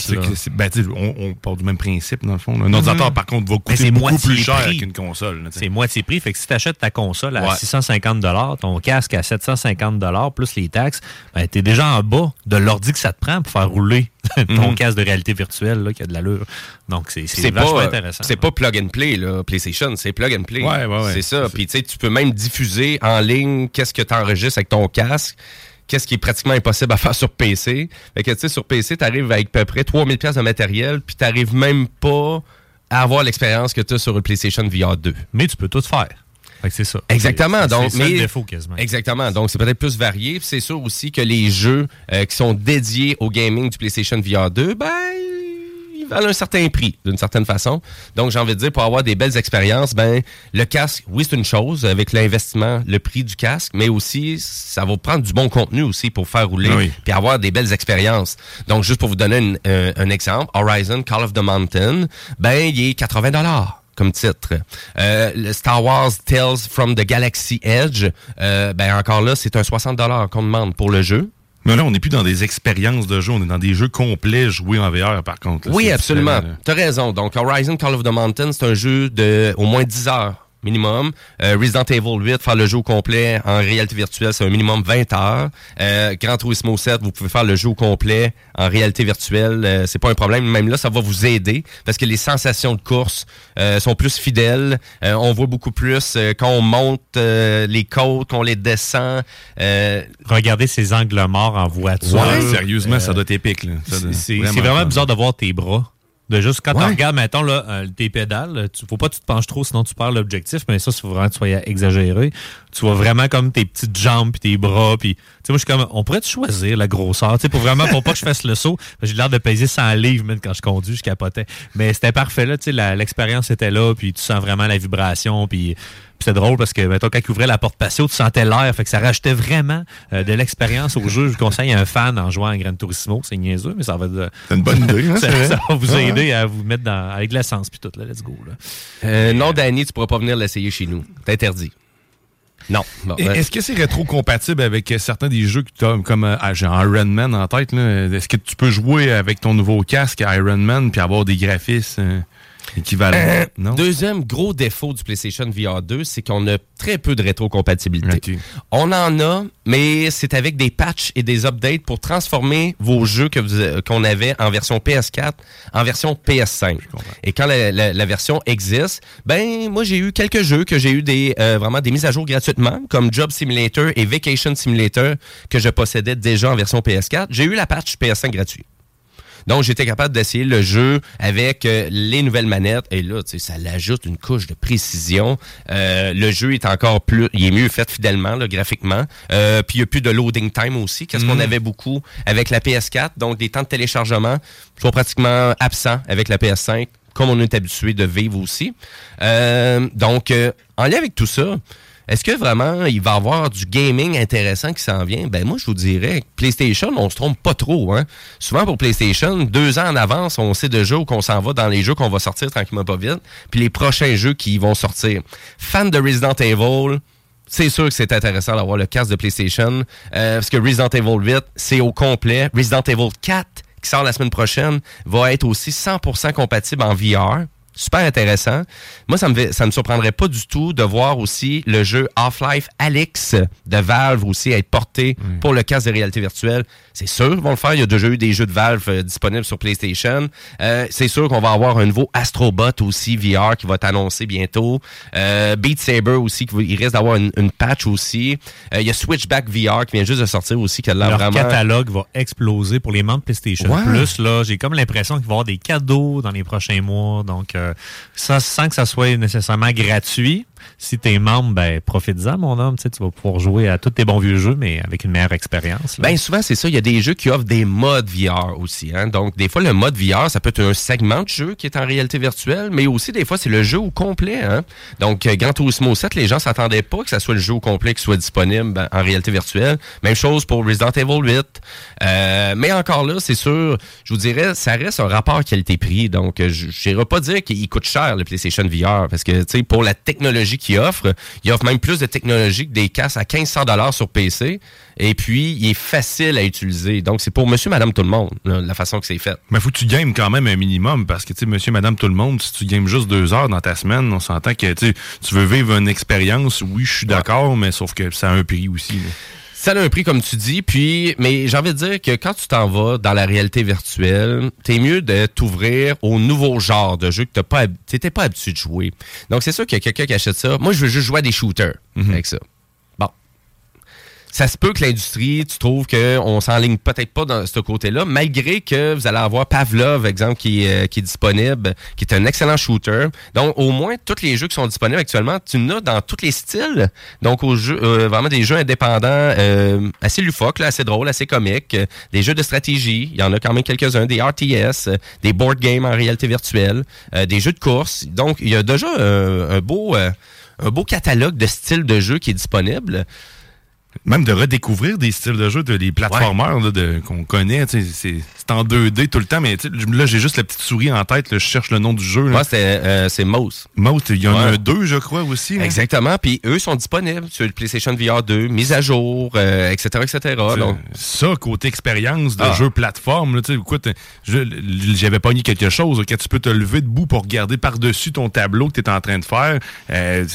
ben, tu sais, on, on part du même principe, dans le fond. Un ordinateur, par contre, va coûter beaucoup plus cher qu'une console. C'est moitié prix. Fait que si tu achètes ta console à Ouais. 650 ton casque à 750 plus les taxes, ben, tu es déjà en bas de l'ordi que ça te prend pour faire rouler ton Mhm. casque de réalité virtuelle là, qui a de l'allure. Donc, c'est pas, intéressant. c'est pas plug and play, là, PlayStation, c'est plug and play. Ouais, ouais, ouais. C'est ça. Puis tu sais, tu peux même diffuser en ligne qu'est-ce que tu enregistres avec ton casque, qu'est-ce qui est pratiquement impossible à faire sur PC. Fait que tu sais, sur PC, tu arrives avec à peu près 3000 pièces de matériel, puis tu n'arrives même pas à avoir l'expérience que tu as sur le PlayStation VR 2. Mais tu peux tout faire. Fait que c'est ça. Exactement. C'est- Donc, le défaut quasiment. Exactement. Donc, c'est peut-être plus varié. C'est sûr aussi que les jeux euh, qui sont dédiés au gaming du PlayStation VR 2, ben, ils valent un certain prix, d'une certaine façon. Donc, j'ai envie de dire, pour avoir des belles expériences, ben, le casque, oui, c'est une chose, avec l'investissement, le prix du casque, mais aussi, ça va prendre du bon contenu aussi pour faire rouler, oui. puis avoir des belles expériences. Donc, juste pour vous donner une- un, un exemple, Horizon Call of the Mountain, ben, il est 80 comme titre. Euh, le Star Wars Tales from the Galaxy Edge, euh, ben encore là, c'est un 60 qu'on demande pour le jeu. Mais là, on n'est plus dans des expériences de jeu, on est dans des jeux complets joués en VR, par contre. là. Oui, absolument. T'as raison. Donc, Horizon Call of the Mountain, c'est un jeu de au moins 10 heures minimum. Euh, Resident Evil 8, faire le jeu au complet en réalité virtuelle, c'est un minimum 20 heures. Euh, Gran Turismo 7, vous pouvez faire le jeu au complet en réalité virtuelle. Euh, c'est pas un problème. Même là, ça va vous aider parce que les sensations de course euh, sont plus fidèles. Euh, on voit beaucoup plus euh, quand on monte euh, les côtes, qu'on les descend. Euh, Regardez ces angles morts en voiture. Ouais, sérieusement, ça doit être épique. C'est vraiment vraiment bizarre de voir tes bras. De juste quand Ouais. tu regardes, mettons, là, euh, tes pédales, tu, faut pas que tu te penches trop, sinon tu perds l'objectif. Mais ça, il faut vraiment que tu sois exagéré. Tu vois vraiment comme tes petites jambes puis tes bras. Puis, tu sais, moi, je suis comme, on pourrait choisir la grosseur, tu sais, pour vraiment, pour pas que je fasse le saut. J'ai l'air de peser 100 livres, même quand je conduis, je capotais. Mais c'était parfait, là, tu sais, l'expérience était là, puis tu sens vraiment la vibration, puis. Puis c'est drôle parce que, mettons, quand il ouvrait la porte patio, tu sentais l'air. Fait que ça rajoutait vraiment euh, de l'expérience au jeu. Je conseille à un fan en jouant à Gran Turismo. C'est niaiseux, mais ça va... C'est une bonne idée, hein, ça, va vous aider ouais. à vous mettre dans, avec de l'essence puis tout. Là, let's go. Là. euh, non, Danny, tu pourras pas venir l'essayer chez nous. C'est interdit. Non. Est-ce que c'est rétro-compatible avec certains des jeux que tu as, comme euh, ah, j'ai Iron Man en tête? là? Est-ce que tu peux jouer avec ton nouveau casque Iron Man puis avoir des graphismes équivalents? Euh, non? Deuxième gros défaut du PlayStation VR 2, c'est qu'on a très peu de rétrocompatibilité. On en a, mais c'est avec des patchs et des updates pour transformer vos jeux que euh, qu'on avait en version PS4 en version PS5. Et quand la, la- la version existe, ben moi j'ai eu quelques jeux que j'ai eu des euh, vraiment des mises à jour gratuitement, comme Job Simulator et Vacation Simulator que je possédais déjà en version PS4. J'ai eu la patch PS5 gratuit. Donc, j'étais capable d'essayer le jeu avec euh, les nouvelles manettes. Et là, tu sais, ça l'ajoute une couche de précision. Euh, le jeu est encore plus... Il est mieux fait fidèlement, là, graphiquement. Euh, puis, il n'y a plus de loading time aussi, qu'est-ce qu'on Mm. avait beaucoup avec la PS4. Donc, des temps de téléchargement sont pratiquement absents avec la PS5, comme on est habitué de vivre aussi. Euh, donc, euh, en lien avec tout ça... Est-ce que vraiment il va y avoir du gaming intéressant qui s'en vient? Ben moi, je vous dirais PlayStation, on se trompe pas trop. Hein? Souvent pour PlayStation, deux ans en avance, on sait déjà où qu'on s'en va dans les jeux qu'on va sortir tranquillement pas vite, puis les prochains jeux qui vont sortir. Fan de Resident Evil, c'est sûr que c'est intéressant d'avoir le casque de PlayStation, euh, parce que Resident Evil 8, c'est au complet. Resident Evil 4, qui sort la semaine prochaine, va être aussi 100% compatible en VR. Super intéressant. Moi, ça me, ça me surprendrait pas du tout de voir aussi le jeu Half-Life Alyx de Valve aussi être porté pour le casque de réalité virtuelle. C'est sûr qu'ils vont le faire. Il y a déjà eu des jeux de Valve euh, disponibles sur PlayStation. Euh, c'est sûr qu'on va avoir un nouveau Astrobot aussi VR qui va être annoncé bientôt. Euh, Beat Saber aussi, qui il risque d'avoir une, une patch aussi. Euh, il y a Switchback VR qui vient juste de sortir aussi, qui a Leur vraiment... catalogue va exploser pour les membres PlayStation Ouais. Plus. Là, j'ai comme l'impression qu'il va y avoir des cadeaux dans les prochains mois. Donc, euh, ça, sans que ça soit nécessairement gratuit. Si t'es membre, ben, profite-en, mon homme. Tu vas pouvoir jouer à tous tes bons vieux jeux, mais avec une meilleure expérience. Ben souvent c'est ça, il y a des jeux qui offrent des modes VR aussi. Hein? Donc des fois le mode VR, ça peut être un segment de jeu qui est en réalité virtuelle, mais aussi des fois c'est le jeu au complet. Hein? Donc euh, Gran Turismo 7, les gens s'attendaient pas que ça soit le jeu au complet qui soit disponible ben, en réalité virtuelle. Même chose pour Resident Evil 8. Euh, mais encore là, c'est sûr, je vous dirais, ça reste un rapport qualité-prix. Donc je n'irai pas dire qu'il coûte cher le PlayStation VR parce que tu sais pour la technologie qu'il offre, il offre même plus de technologie que des casques à 1500 dollars sur PC. Et puis, il est facile à utiliser. Donc, c'est pour monsieur, madame, tout le monde, là, la façon que c'est fait. Mais faut que tu games quand même un minimum parce que, tu sais, monsieur, madame, tout le monde, si tu games juste deux heures dans ta semaine, on s'entend que, tu veux vivre une expérience, oui, je suis d'accord, mais sauf que ça a un prix aussi. là. Ça a un prix, comme tu dis, puis, mais j'ai envie de dire que quand tu t'en vas dans la réalité virtuelle, t'es mieux de t'ouvrir au nouveau genre de jeu que t'as pas, t'étais pas habitué de jouer. Donc, c'est sûr qu'il y a quelqu'un qui achète ça. Moi, je veux juste jouer à des shooters avec ça. Ça se peut que l'industrie, tu trouves qu'on s'enligne peut-être pas dans ce côté-là, malgré que vous allez avoir Pavlov, exemple, qui, est, euh, qui est disponible, qui est un excellent shooter. Donc, au moins, tous les jeux qui sont disponibles actuellement, tu en as dans tous les styles. Donc, aux jeux, euh, vraiment des jeux indépendants, euh, assez loufoques, là, assez drôles, assez comiques. des jeux de stratégie, il y en a quand même quelques-uns, des RTS, des board games en réalité virtuelle, euh, des jeux de course. Donc, il y a déjà euh, un beau... euh, un beau catalogue de styles de jeux qui est disponible. Même de redécouvrir des styles de jeu, de, des plateformeurs là, de- qu'on connaît. C'est en 2D tout le temps, mais là, j'ai juste la petite souris en tête. là, je cherche le nom du jeu. Moi, c'est euh, c'est Mouse. Mouse, il y en a Ouais. deux, je crois, aussi. Exactement. Puis eux sont disponibles sur le PlayStation VR 2, mise à jour, euh, etc., etc. C'est- Donc, Ça, côté expérience de Ah. jeu plateforme, là, écoute, j'avais pogné quelque chose, que tu peux te lever debout pour regarder par-dessus ton tableau que tu es en train de faire. Euh,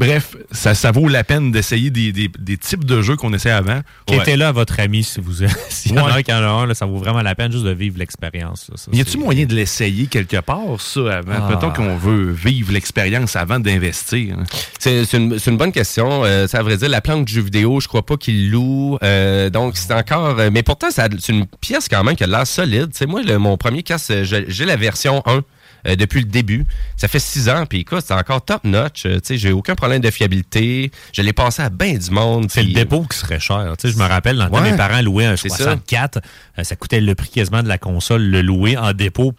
bref, ça, ça vaut la peine d'essayer des, des- des types de jeux qu'on essaie avant. Qui Ouais. était là, votre ami, si vous S'il y en a Ouais. un qui en a un, là, ça vaut vraiment la peine juste de vivre l'expérience. Y a-tu c'est- moyen de l'essayer quelque part, ça, avant? Ah. Mettons qu'on veut vivre l'expérience avant d'investir. hein. c'est c'est une, c'est une bonne question. Euh, ça, à vrai dire, la planque du jeu vidéo, je crois pas qu'ils louent. Euh, donc, c'est encore... euh, mais pourtant, c'est une pièce quand même qui a l'air solide. Tu sais, moi, le- mon premier casque, euh, j'ai j'ai la version 1. Euh, depuis le début. Ça fait six ans, puis écoute, c'est encore top notch. Euh, tu sais, j'ai aucun problème de fiabilité. Je l'ai passé à bien du monde. C'est le dépôt qui serait cher. Tu sais, je me rappelle, dans le temps, Ouais. mes parents louaient un C'est ça. 64. euh, Ça. coûtait le prix quasiment de la console, le louer en dépôt.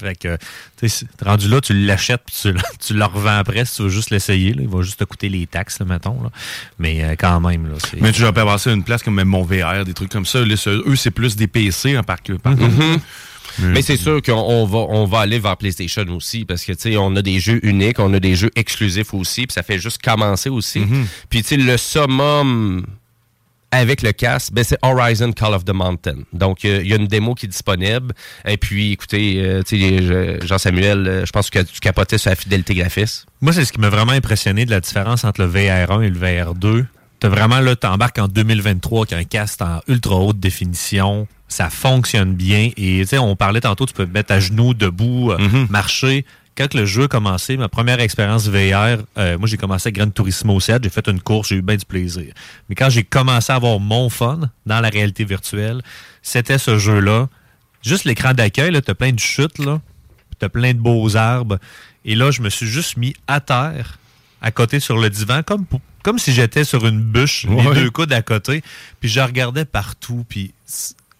Fait que, tu sais, c'est- rendu là, tu l'achètes puis tu, le- tu le revends après si tu veux juste l'essayer. Il va juste te coûter les taxes, là, mettons. là. Mais euh, quand même, là. Mais tu vas pas passer à une place comme même mon VR, des trucs comme ça. Là, eux, c'est plus des PC en par, par contre. Mhm. Mais c'est sûr qu'on on va, on va aller vers PlayStation aussi parce que, tu sais, on a des jeux uniques, on a des jeux exclusifs aussi, puis ça fait juste commencer aussi. Mhm. Puis, tu sais, le summum avec le casque, ben, c'est Horizon Call of the Mountain. Donc, euh, il y a une démo qui est disponible. Et puis, écoutez, euh, tu sais, je- Jean-Samuel, euh, je pense que tu capotais sur la fidélité graphiste. Moi, c'est ce qui m'a vraiment impressionné de la différence entre le VR1 et le VR2. T'as vraiment, là, t'embarques en 2023 avec un casque en ultra haute définition. Ça fonctionne bien. Et, tu sais, on parlait tantôt, tu peux te mettre à genoux, debout, euh, Mhm. marcher. Quand le jeu a commencé, ma première expérience VR, euh, moi, j'ai commencé avec Gran Turismo 7. J'ai fait une course, j'ai eu bien du plaisir. Mais quand j'ai commencé à avoir mon fun dans la réalité virtuelle, c'était ce jeu-là. Juste l'écran d'accueil, là, t'as plein de chutes, là. T'as plein de beaux arbres. Et là, je me suis juste mis à terre, à côté sur le divan, comme, pour- comme si j'étais sur une bûche, Ouais. les deux coudes à côté. Puis je regardais partout. Puis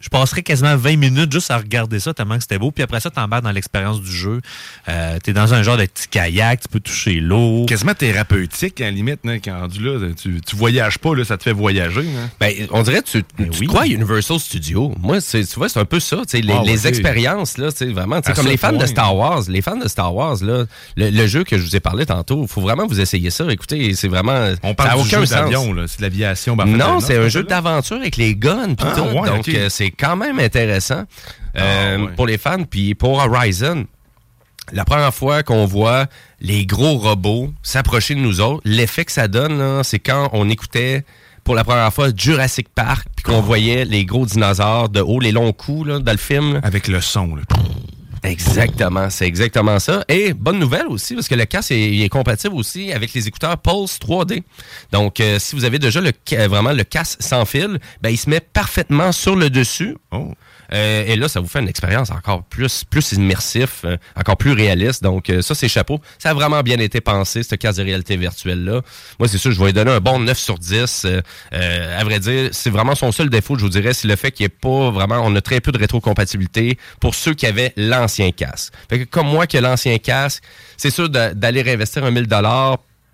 je passerais quasiment 20 minutes juste à regarder ça, tellement que c'était beau. Puis après ça, t'embarques dans l'expérience du jeu. Euh, T'es dans un genre de petit kayak, tu peux toucher l'eau. Quasiment thérapeutique, à la limite, hein, quand rendu là, tu, tu voyages pas, là, ça te fait voyager. hein. Ben, on dirait que tu, tu oui. crois à Universal Studios. Moi, c'est, tu vois, c'est un peu ça. tu sais, Les, Ah, ouais, les c'est- expériences, là, tu sais, vraiment, tu comme les fans de Star Wars. Les fans de Star Wars, là, le, le jeu que je vous ai parlé tantôt, il faut vraiment vous essayer ça. Écoutez, c'est vraiment. On ça parle a du aucun jeu sens. d'avion, là. C'est de l'aviation. ben, non, c'est un jeu ça, d'aventure avec les guns pis Ah, tout. ouais, donc, euh, c'est quand même intéressant euh, Ah, ouais. pour les fans. Puis pour Horizon, la première fois qu'on voit les gros robots s'approcher de nous autres, l'effet que ça donne, c'est quand on écoutait pour la première fois Jurassic Park, puis qu'on voyait les gros dinosaures de haut, les longs coups là, dans le film. là. Avec le son, là. Exactement, c'est exactement ça. Et bonne nouvelle aussi, parce que le casque est, compatible aussi avec les écouteurs Pulse 3D. Donc, euh, si vous avez déjà le, vraiment le casque sans fil, ben, il se met parfaitement sur le dessus. Oh. Euh, et là, ça vous fait une expérience encore plus, plus immersif, euh, encore plus réaliste. Donc, euh, ça, c'est chapeau. Ça a vraiment bien été pensé, ce casque de réalité virtuelle-là. Moi, c'est sûr, je vais lui donner un bon 9 sur 10. Euh, à vrai dire, c'est vraiment son seul défaut, je vous dirais, c'est le fait qu'il n'y ait pas vraiment... On a très peu de rétrocompatibilité pour ceux qui avaient l'ancien casque. Fait que comme moi qui ai l'ancien casque, c'est sûr d'aller réinvestir un 1000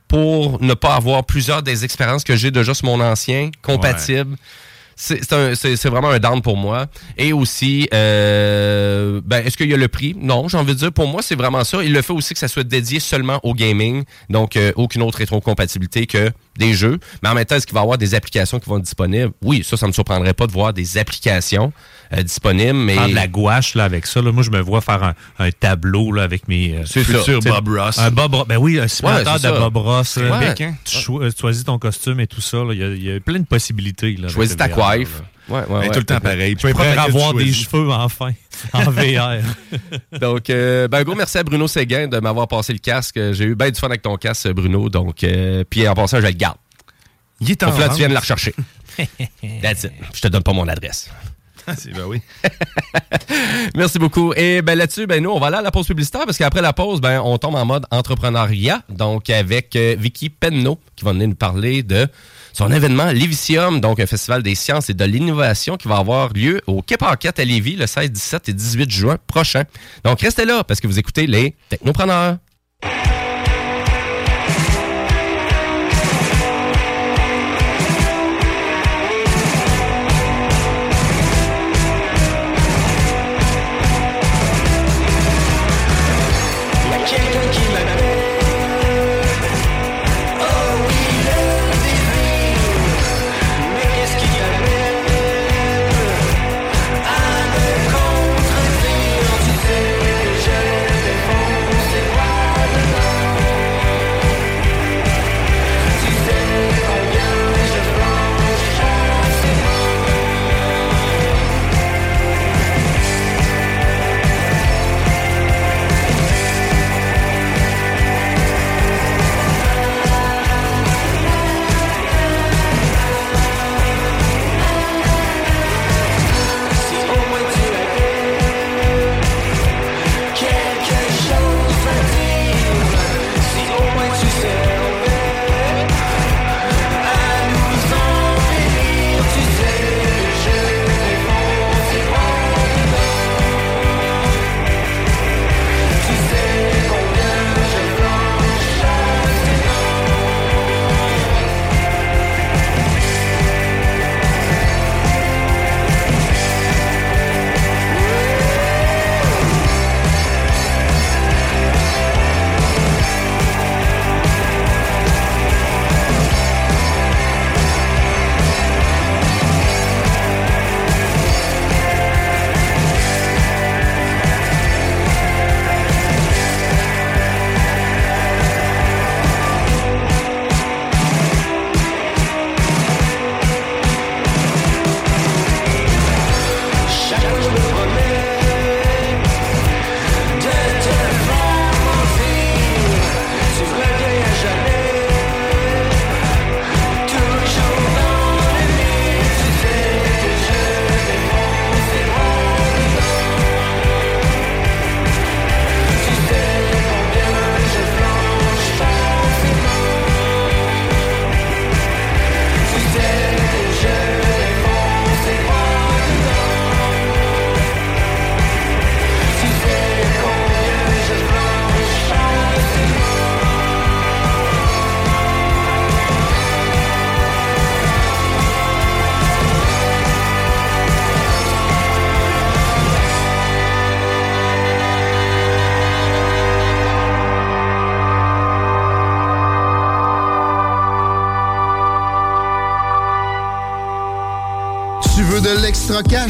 pour ne pas avoir plusieurs des expériences que j'ai déjà sur mon ancien compatibles. C'est c'est vraiment un down pour moi. Et aussi, euh, ben, est-ce qu'il y a le prix? Non, j'ai envie de dire, pour moi, c'est vraiment ça. Il le fait aussi que ça soit dédié seulement au gaming, donc euh, aucune autre rétrocompatibilité que des jeux. Mais en même temps, est-ce qu'il va y avoir des applications qui vont être disponibles? Oui, ça, ça me surprendrait pas de voir des applications euh, disponibles, mais... Faire de la gouache là, avec ça. Là. Moi, je me vois faire un, un tableau là, avec mes. euh, C'est ça. Futur tu sais, Bob Ross. Un Bob Ross. Ben oui, un simulateur Ouais, c'est de ça. Bob Ross. Épique, hein? Tu cho- choisis ton costume et tout ça. là. Il y, a- il y a plein de possibilités. Là, Choisis ta VR, coiffe. là. Ouais, Ben, tout le temps pareil. Je pourrais avoir des cheveux enfin en VR. Donc, euh, ben, gros merci à Bruno Séguin de m'avoir passé le casque. J'ai eu bien du fun avec ton casque, Bruno. Donc, euh, puis en passant, je le garde. Il est en Faut que là, tu viennes la rechercher. That's it. Je te donne pas mon adresse. Ah, ben oui. Merci beaucoup. Et ben là-dessus, ben nous, on va aller à la pause publicitaire parce qu'après la pause, ben on tombe en mode entrepreneuriat. Donc avec euh, Vicky Penno qui va venir nous parler de son événement Livicium, donc un festival des sciences et de l'innovation qui va avoir lieu au Quai à Lévis le 16, 17 et 18 juin prochain. Donc restez là parce que vous écoutez les Technopreneurs.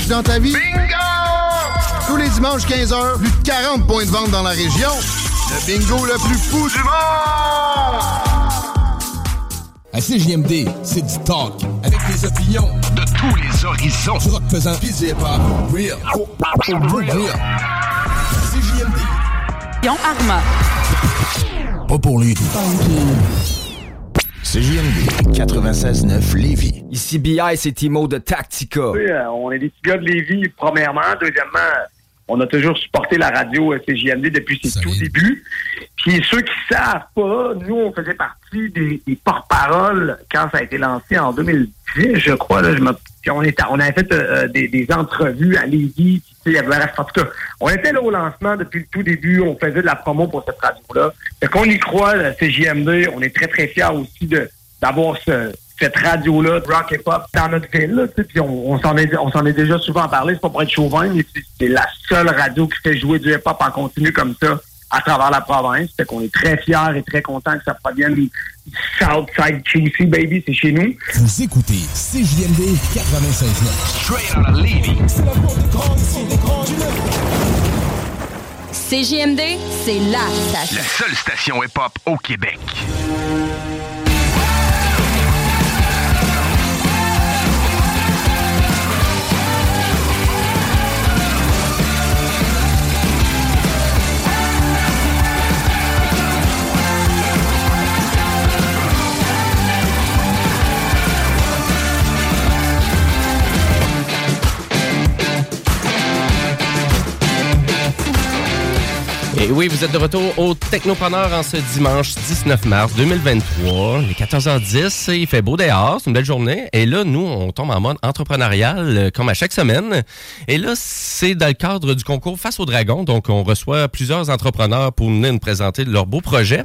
Dans ta vie? Bingo! Tous les dimanches 15h, plus de 40 points de vente dans la région. Le bingo le plus fou du monde! À CJMD, c'est du talk. Avec des opinions de tous les horizons. Du rock pesant, pis du hip-hop. Real. Real. CJMD. Yon Arma. Pas pour les CJMD 96.9 Lévis. Ici BI, c'est Timo de Tactica. Oui, euh, on est des petits gars de Lévis, premièrement. Deuxièmement, on a toujours supporté la radio euh, CJMD depuis ses tout débuts. Puis ceux qui savent pas, nous, on faisait partie des, des porte-paroles quand ça a été lancé en 2010, je crois. Là, je me- puis on, était, on avait fait euh, des, des entrevues à Lévis. Tu sais, en tout cas, on était là au lancement depuis le tout début. On faisait de la promo pour cette radio-là. Fait qu'on y croit, la CJMD. On est très, très fiers aussi de d'avoir ce, cette radio-là, de rock et pop, dans notre ville. Là, tu sais, puis on, on s'en est, on s'en est déjà souvent parlé, c'est pas pour être chauvin, mais c'est- la seule radio qui fait jouer du hip-hop en continu comme ça à travers la province. Fait qu'on est très fiers et très contents que ça provienne du Southside QC, baby, c'est chez nous. Vous écoutez CJMD 96.9. Straight out of Lévis. CJMD, c'est la station. La seule station hip-hop au Québec. Et oui, vous êtes de retour au Technopreneur en ce dimanche 19 mars 2023. Il est 14h10, il fait beau dehors, c'est une belle journée. Et là, nous, on tombe en mode entrepreneurial euh, comme à chaque semaine. Et là, c'est dans le cadre du concours Face au Dragon. Donc, on reçoit plusieurs entrepreneurs pour venir nous présenter leurs beaux projets.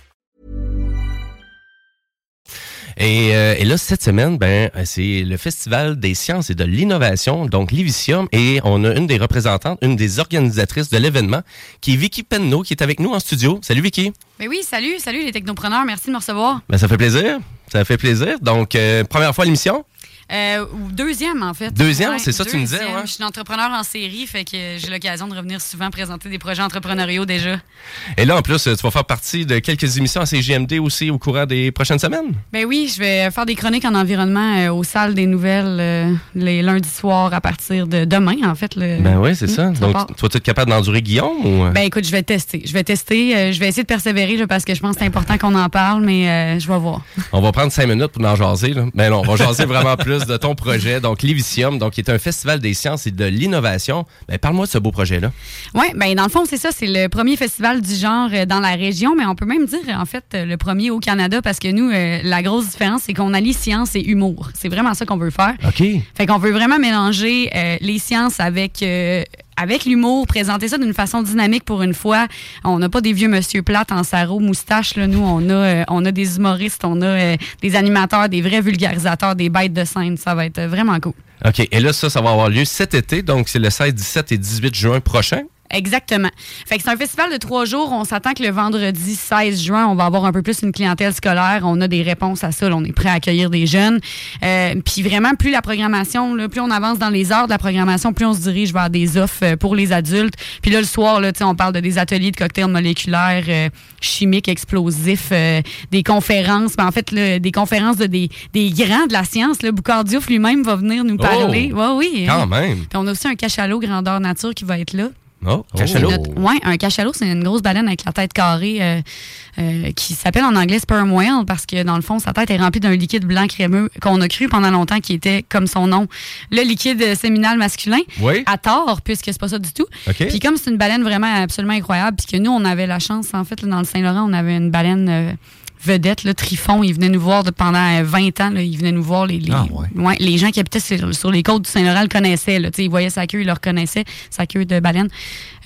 Et, euh, et là, cette semaine, ben, c'est le Festival des sciences et de l'innovation, donc l'Ivicium, et on a une des représentantes, une des organisatrices de l'événement, qui est Vicky Penneau, qui est avec nous en studio. Salut Vicky. Ben oui, salut, salut les technopreneurs, merci de me recevoir. Ben, ça fait plaisir. Ça fait plaisir. Donc, euh, première fois à l'émission. Euh, ou deuxième, en fait. Deuxième, c'est ça, tu me disais, deuxième. ouais. Je suis entrepreneur en série, fait que j'ai l'occasion de revenir souvent présenter des projets entrepreneuriaux déjà. Et là, en plus, tu vas faire partie de quelques émissions à CGMD aussi au courant des prochaines semaines. Ben oui, je vais faire des chroniques en environnement euh, aux salles des nouvelles euh, les lundis soirs à partir de demain, en fait. Le... Ben oui, c'est ça. Mm, Donc, part. tu être capable d'endurer Guillaume ou... euh? Ben écoute, je vais tester. Je vais tester. je vais essayer de persévérer là, parce que je pense que c'est important qu'on en parle, mais je vais voir. On va prendre cinq minutes pour en jaser. Là. Mais non, on va jaser vraiment plus de ton projet. Donc, l'Ivicium, donc, qui est un festival des sciences et de l'innovation. Ben, parle-moi de ce beau projet-là. Oui, ben dans le fond, c'est ça. C'est le premier festival du genre euh, dans la région, mais on peut même dire, en fait, euh, le premier au Canada parce que nous, euh, la grosse différence, c'est qu'on allie science et humour. C'est vraiment ça qu'on veut faire. OK. Fait qu'on veut vraiment mélanger euh, les sciences avec. euh, avec l'humour, présenter ça d'une façon dynamique pour une fois. On n'a pas des vieux monsieur plates en sarrau, moustache. Là. Nous, on a, euh, on a des humoristes, on a euh, des animateurs, des vrais vulgarisateurs, des bêtes de scène. Ça va être euh, vraiment cool. OK. Et là, ça, ça va avoir lieu cet été. Donc, c'est le 16, 17 et 18 juin prochain. Exactement. Fait que c'est un festival de trois jours. On s'attend que le vendredi 16 juin, on va avoir un peu plus une clientèle scolaire. On a des réponses à ça. là. on est prêt à accueillir des jeunes. Euh, Puis vraiment, plus la programmation, là, plus on avance dans les heures de la programmation, plus on se dirige vers des offres euh, pour les adultes. Puis là, le soir, là, on parle de des ateliers de cocktails moléculaires, euh, chimiques, explosifs, euh, des conférences. Ben, en fait, là, des conférences de des, des grands de la science. Là. Boucard Diouf lui-même va venir nous parler. Ouais, oui. Quand hein. même. Puis on a aussi un cachalot grandeur nature qui va être là. Oh, cachalot. Oui, un cachalot, c'est une grosse baleine avec la tête carrée euh, euh, qui s'appelle en anglais sperm whale parce que dans le fond, sa tête est remplie d'un liquide blanc crémeux qu'on a cru pendant longtemps qui était, comme son nom, le liquide séminal masculin. Oui. À tort, puisque c'est pas ça du tout. OK. Puis comme c'est une baleine vraiment absolument incroyable, puis que nous, on avait la chance, en fait, là, dans le Saint-Laurent, on avait une baleine euh, vedette, là, Trifon. Il venait nous voir de- pendant euh, 20 ans. Là, il venait nous voir. Les, les, Ah, ouais, les gens qui habitaient sur, sur les côtes du Saint-Laurent le connaissaient. Là, Tu sais, ils voyaient sa queue, ils le reconnaissaient, sa queue de baleine.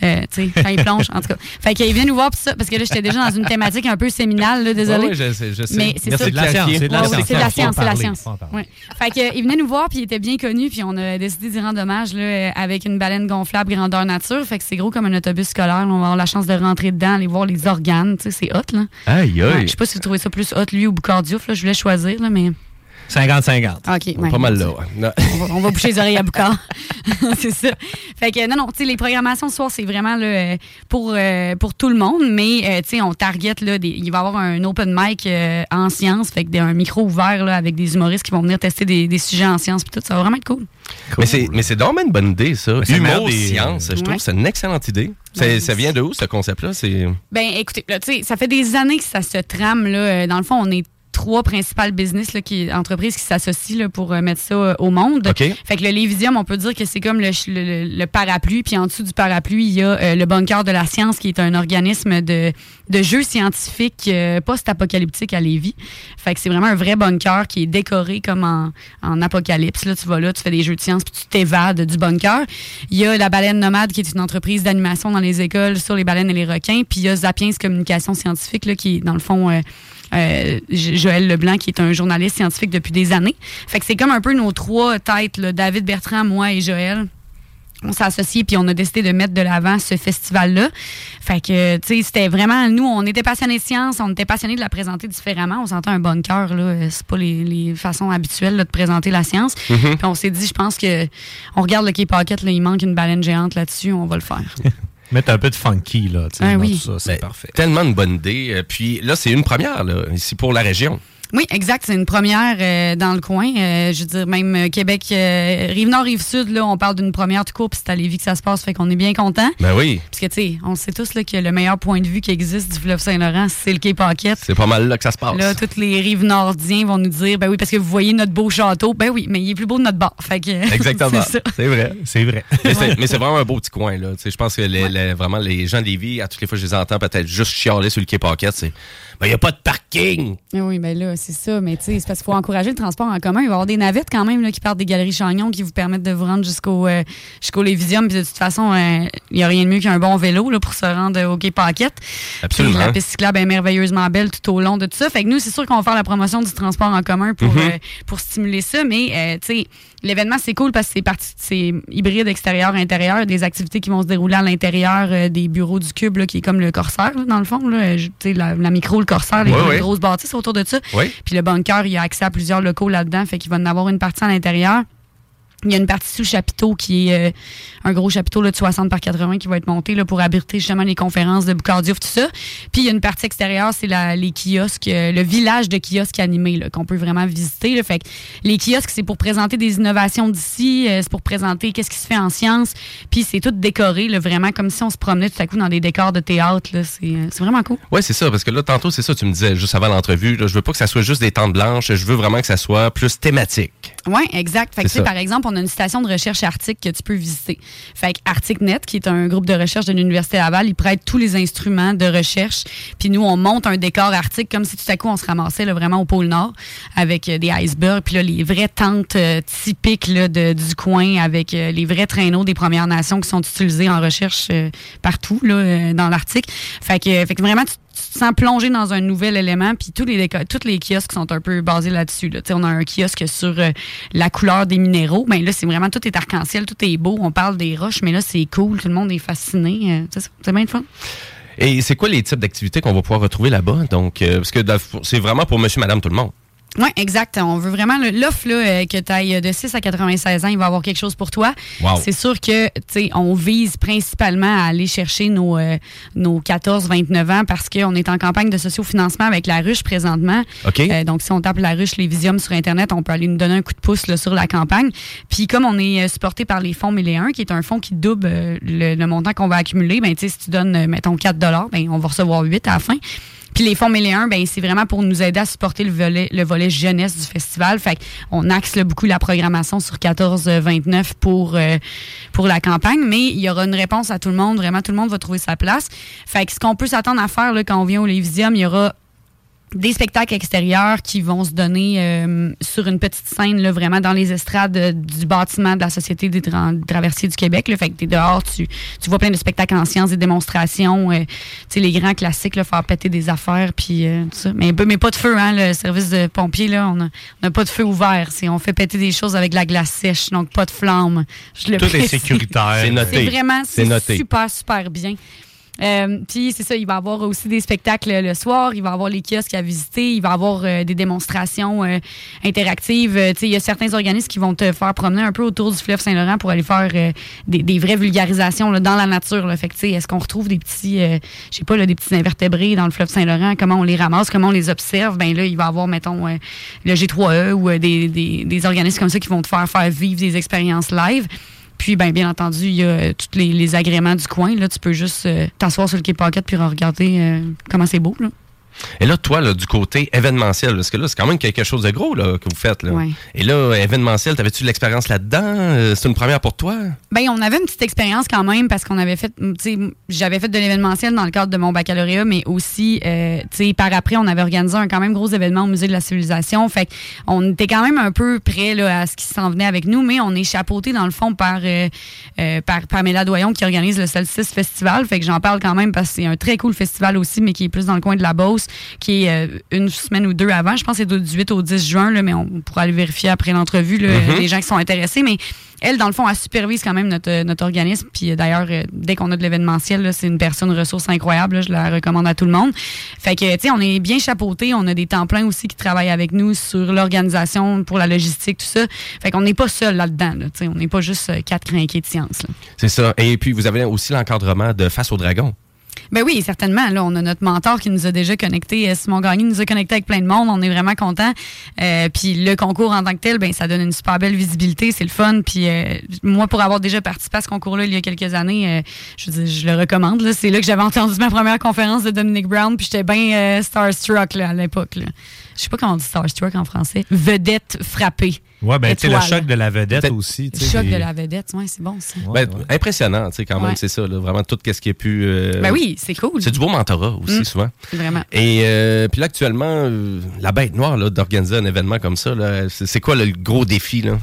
Euh, tu sais, quand il plonge, en tout cas. Fait qu'il venait nous voir pour ça, parce que là, j'étais déjà dans une thématique un peu séminale, là, désolé. Ouais, je sais, je sais. Mais c'est de la science. c'est de la science, c'est de la parler, science. Fait que, euh, il venait nous voir, puis il était bien connu, puis on a décidé d'y rendre hommage là, euh, avec une baleine gonflable grandeur nature. Fait que c'est gros comme un autobus scolaire. là. On va avoir la chance de rentrer dedans, aller voir les organes. Tu sais, c'est hot, là. Aïe, Ouais, aïe. je sais pas si trouvez ça plus hot, lui ou Boucardiouf, là. Je voulais choisir, là, mais. 50-50. OK. ouais. Pas mal là. ouais. On va, on va boucher les oreilles à Boucard. c'est ça. Fait que non, non, tu sais, les programmations ce soir, c'est vraiment là, euh, pour, euh, pour tout le monde, mais euh, tu sais, on target là, des- il va y avoir un open mic euh, en sciences, fait que des- un micro ouvert là, avec des humoristes qui vont venir tester des, des sujets en sciences, puis tout, ça va vraiment être cool. Mais c'est, mais c'est vraiment une bonne idée, ça. Humour, des- science, je trouve Ouais. c'est une excellente idée. Ouais. ça vient de où, ce concept-là? C'est... Ben, écoutez, là, tu sais, ça fait des années que ça se trame. Là. Dans le fond, on est trois principales business, là, qui, entreprises qui s'associent là, pour euh, mettre ça euh, au monde. Fait que le Lévisium, on peut dire que c'est comme le, le- parapluie. Puis en dessous du parapluie, il y a euh, le Bunker de la science, qui est un organisme de, de jeux scientifiques post-apocalyptique à Lévis. Fait que c'est vraiment un vrai bunker qui est décoré comme en, en apocalypse. Là, tu vas là, tu fais des jeux de science, puis tu t'évades du bunker. Il y a la Baleine Nomade, qui est une entreprise d'animation dans les écoles sur les baleines et les requins. Puis il y a Zapiens Communication Scientifique, là, qui est dans le fond... euh, Jo- Joël Leblanc, qui est un journaliste scientifique depuis des années. Fait que c'est comme un peu nos trois têtes, là, David Bertrand, moi et Joël. On s'est associés puis on a décidé de mettre de l'avant ce festival-là. Fait que, tu sais, c'était vraiment, nous, on était passionnés de science, on était passionnés de la présenter différemment. On sentait un bunker, là. euh, C'est pas les, les façons habituelles là, de présenter la science. Mhm. Puis on s'est dit, je pense que on regarde le Cape Pocket, là, il manque une baleine géante là-dessus, on va le faire. Mettre un peu de funky, là. tu sais, Ah dans oui. tout ça, c'est Ben, parfait. Tellement une bonne idée. Euh, Puis là, c'est une première, là, ici pour la région. Oui, exact. C'est une première euh, dans le coin. Euh, je veux dire, même euh, Québec, euh, Rive-Nord, Rive-Sud, là, on parle d'une première tout court, puis c'est à Lévis que ça se passe, fait qu'on est bien content. Ben oui, Parce que, tu sais, on sait tous là, que le meilleur point de vue qui existe du fleuve Saint-Laurent, c'est le Quai Pocket. c'est pas mal là que ça se passe. Là, tous les rives nordiens vont nous dire, ben oui, parce que vous voyez notre beau château. Ben oui, mais il est plus beau de notre bord. Fait que, Exactement. c'est vrai. C'est vrai. Mais c'est, vraiment un beau petit coin, là. Tu sais, je pense que les, les- vraiment les gens de Lévis, à toutes les fois que je les entends peut-être juste chialer sur le Quai c'est ben, il n'y a pas de parking. Ah Oui, ben là, c'est ça. Mais tu sais, c'est parce qu'il faut encourager le transport en commun. Il va y avoir des navettes quand même là, qui partent des galeries Chagnon qui vous permettent de vous rendre jusqu'au euh, jusqu'au Lévisium. Puis de toute façon, euh, il n'y a rien de mieux qu'un bon vélo là, pour se rendre au Quai Paquette. Absolument. Puis la piste cyclable est merveilleusement belle tout au long de tout ça. Fait que nous, c'est sûr qu'on va faire la promotion du transport en commun pour, Mhm. euh, pour stimuler ça. Mais tu sais, l'événement, c'est cool parce que c'est parti, c'est hybride extérieur-intérieur. Des activités qui vont se dérouler à l'intérieur euh, des bureaux du Cube, là, qui est comme le Corsaire, là, dans le fond. Là, Je- tu sais, la, la micro, le Corsaire, les grosses bâtisses autour de ça. Oui. Puis le bunker, il y a accès à plusieurs locaux là-dedans, fait qu'il va en avoir une partie à l'intérieur. Il y a une partie sous chapiteau qui est euh, un gros chapiteau là, de 60 par 80 qui va être monté là, pour abriter justement les conférences de Boucardiouf, tout ça. Puis il y a une partie extérieure, c'est les kiosques, euh, le village de kiosques animés qu'on peut vraiment visiter. Fait que les kiosques, c'est pour présenter des innovations d'ici, euh, c'est pour présenter qu'est-ce qui se fait en sciences. Puis c'est tout décoré, là, vraiment comme si on se promenait tout à coup dans des décors de théâtre. C'est vraiment cool. Oui, c'est ça, parce que là, tantôt, c'est ça, tu me disais juste avant l'entrevue, je veux pas que ça soit juste des tentes blanches, je veux vraiment que ça soit plus thématique. Oui, exact. Fait que, tu sais, par exemple, on a une station de recherche arctique que tu peux visiter. Fait que ArcticNet, qui est un groupe de recherche de l'Université Laval, il prête tous les instruments de recherche. Puis nous, on monte un décor arctique comme si tout à coup, on se ramassait là, vraiment au pôle Nord avec euh, des icebergs. Puis là, les vraies tentes euh, typiques là, de- du coin avec euh, les vrais traîneaux des Premières Nations qui sont utilisés en recherche partout là, dans l'Arctique. Fait que, fait que vraiment, tu tu te sens plongé dans un nouvel élément. Puis tous les, tous les kiosques sont un peu basés là-dessus. Là. On a un kiosque sur euh, la couleur des minéraux. Ben là, c'est vraiment tout est arc-en-ciel, tout est beau. On parle des roches, mais là, c'est cool. Tout le monde est fasciné. Euh, c'est bien de fun. Et c'est quoi les types d'activités qu'on va pouvoir retrouver là-bas? Donc, euh, parce que le c'est vraiment pour monsieur, madame, tout le monde. Oui, exact. On veut vraiment l'offre là, euh, que tu ailles de 6 à 96 ans, il va y avoir quelque chose pour toi. Wow. C'est sûr que tu sais, on vise principalement à aller chercher nos, euh, nos 14-29 ans parce qu'on est en campagne de sociofinancement avec la ruche présentement. OK. Euh, donc, si on tape la ruche Lévisium sur Internet, on peut aller nous donner un coup de pouce là, sur la campagne. Puis, comme on est euh, supporté par les fonds 1001, qui est un fonds qui double euh, le, le montant qu'on va accumuler, ben, tu sais, si tu donnes, euh, mettons, 4 ben, on va recevoir 8 à la fin. Puis les fonds 1001, ben c'est vraiment pour nous aider à supporter le volet, le volet jeunesse du festival. Fait on axe là, beaucoup la programmation sur 14-29 pour, euh, pour la campagne, mais il y aura une réponse à tout le monde. Vraiment, tout le monde va trouver sa place. Fait que ce qu'on peut s'attendre à faire là, quand on vient au Lévisium, il y aura des spectacles extérieurs qui vont se donner euh, sur une petite scène, là, vraiment dans les estrades euh, du bâtiment de la Société des Tra- traversiers du Québec. Là. Fait que t'es dehors, tu, tu vois plein de spectacles en sciences, des démonstrations, euh, tu sais, les grands classiques, là, faire péter des affaires, puis euh, tout ça. Mais, mais pas de feu, hein, le service de pompiers, là, on n'a pas de feu ouvert. C'est, on fait péter des choses avec de la glace sèche, donc pas de flamme. Je le Tout est sécuritaire. C'est noté. C'est vraiment, C'est c'est noté. super, super bien. Euh, Puis c'est ça, il va y avoir aussi des spectacles le soir, il va y avoir les kiosques à visiter, il va y avoir euh, des démonstrations euh, interactives. Euh, il y a certains organismes qui vont te faire promener un peu autour du fleuve Saint-Laurent pour aller faire euh, des, vraies vulgarisations là, dans la nature. Là. Fait est-ce qu'on retrouve des petits, euh, je sais pas, là, des petits invertébrés dans le fleuve Saint-Laurent, comment on les ramasse, comment on les observe? Ben là, il va y avoir, mettons, euh, le G3E ou euh, des, des, des organismes comme ça qui vont te faire faire vivre des expériences live. Puis, ben, bien entendu, il y a euh, tous les, agréments du coin. Là, tu peux juste euh, t'asseoir sur le quai Pocket puis regarder euh, comment c'est beau. Et là, toi, là, du côté événementiel, parce que là, c'est quand même quelque chose de gros là, que vous faites. Là. Ouais. Et là, événementiel, t'avais-tu de l'expérience là-dedans? Euh, C'est une première pour toi? Ben, on avait une petite expérience quand même parce qu'on avait fait, tu sais, j'avais fait de l'événementiel dans le cadre de mon baccalauréat, mais aussi, euh, tu sais, par après, on avait organisé un quand même gros événement au Musée de la Civilisation. Fait on était quand même un peu prêt là, à ce qui s'en venait avec nous, mais on est chapeauté dans le fond par, euh, euh, par Pamela Doyon qui organise le Solstice Festival. Fait que j'en parle quand même parce que c'est un très cool festival aussi, mais qui est plus dans le coin de la Beauce, qui est euh, une semaine ou deux avant. Je pense que c'est du 8 au 10 juin, là, mais on pourra aller vérifier après l'entrevue, là, Mhm. les gens qui sont intéressés. Mais elle, dans le fond, elle supervise quand même notre, notre organisme. Puis euh, d'ailleurs, euh, dès qu'on a de l'événementiel, c'est une personne ressource incroyable. là, je la recommande à tout le monde. Fait que, tu sais, on est bien chapeauté. On a des temps pleins aussi qui travaillent avec nous sur l'organisation, pour la logistique, tout ça. Fait qu'on n'est pas seul là-dedans. Là, on n'est pas juste quatre crinqués de science. C'est ça. Et puis, vous avez aussi l'encadrement de Face au Dragon. Ben oui, certainement. Là, on a notre mentor qui nous a déjà connectés. Euh, Simon Gagné nous a connectés avec plein de monde. On est vraiment contents. Euh, puis le concours en tant que tel, ben ça donne une super belle visibilité. C'est le fun. Puis euh, moi, pour avoir déjà participé à ce concours-là il y a quelques années, euh, je, veux dire, je le recommande. C'est là que j'avais entendu ma première conférence de Dominic Brown. Puis j'étais bien euh, starstruck là, à l'époque. Je sais pas comment on dit starstruck en français. Vedette frappée. Ouais, ben, tu sais, le choc de la vedette aussi. tu Le choc des- de la vedette, ouais, c'est bon ça. Ben, Impressionnant, tu sais, quand même, Ouais. c'est ça. là, vraiment, tout ce qui est pu. euh, Ben oui, c'est cool. C'est du beau mentorat aussi, Mm. souvent. Vraiment. Et euh, puis là, actuellement, euh, la bête noire là, d'organiser un événement comme ça, là, c'est c'est quoi le gros défi? Là?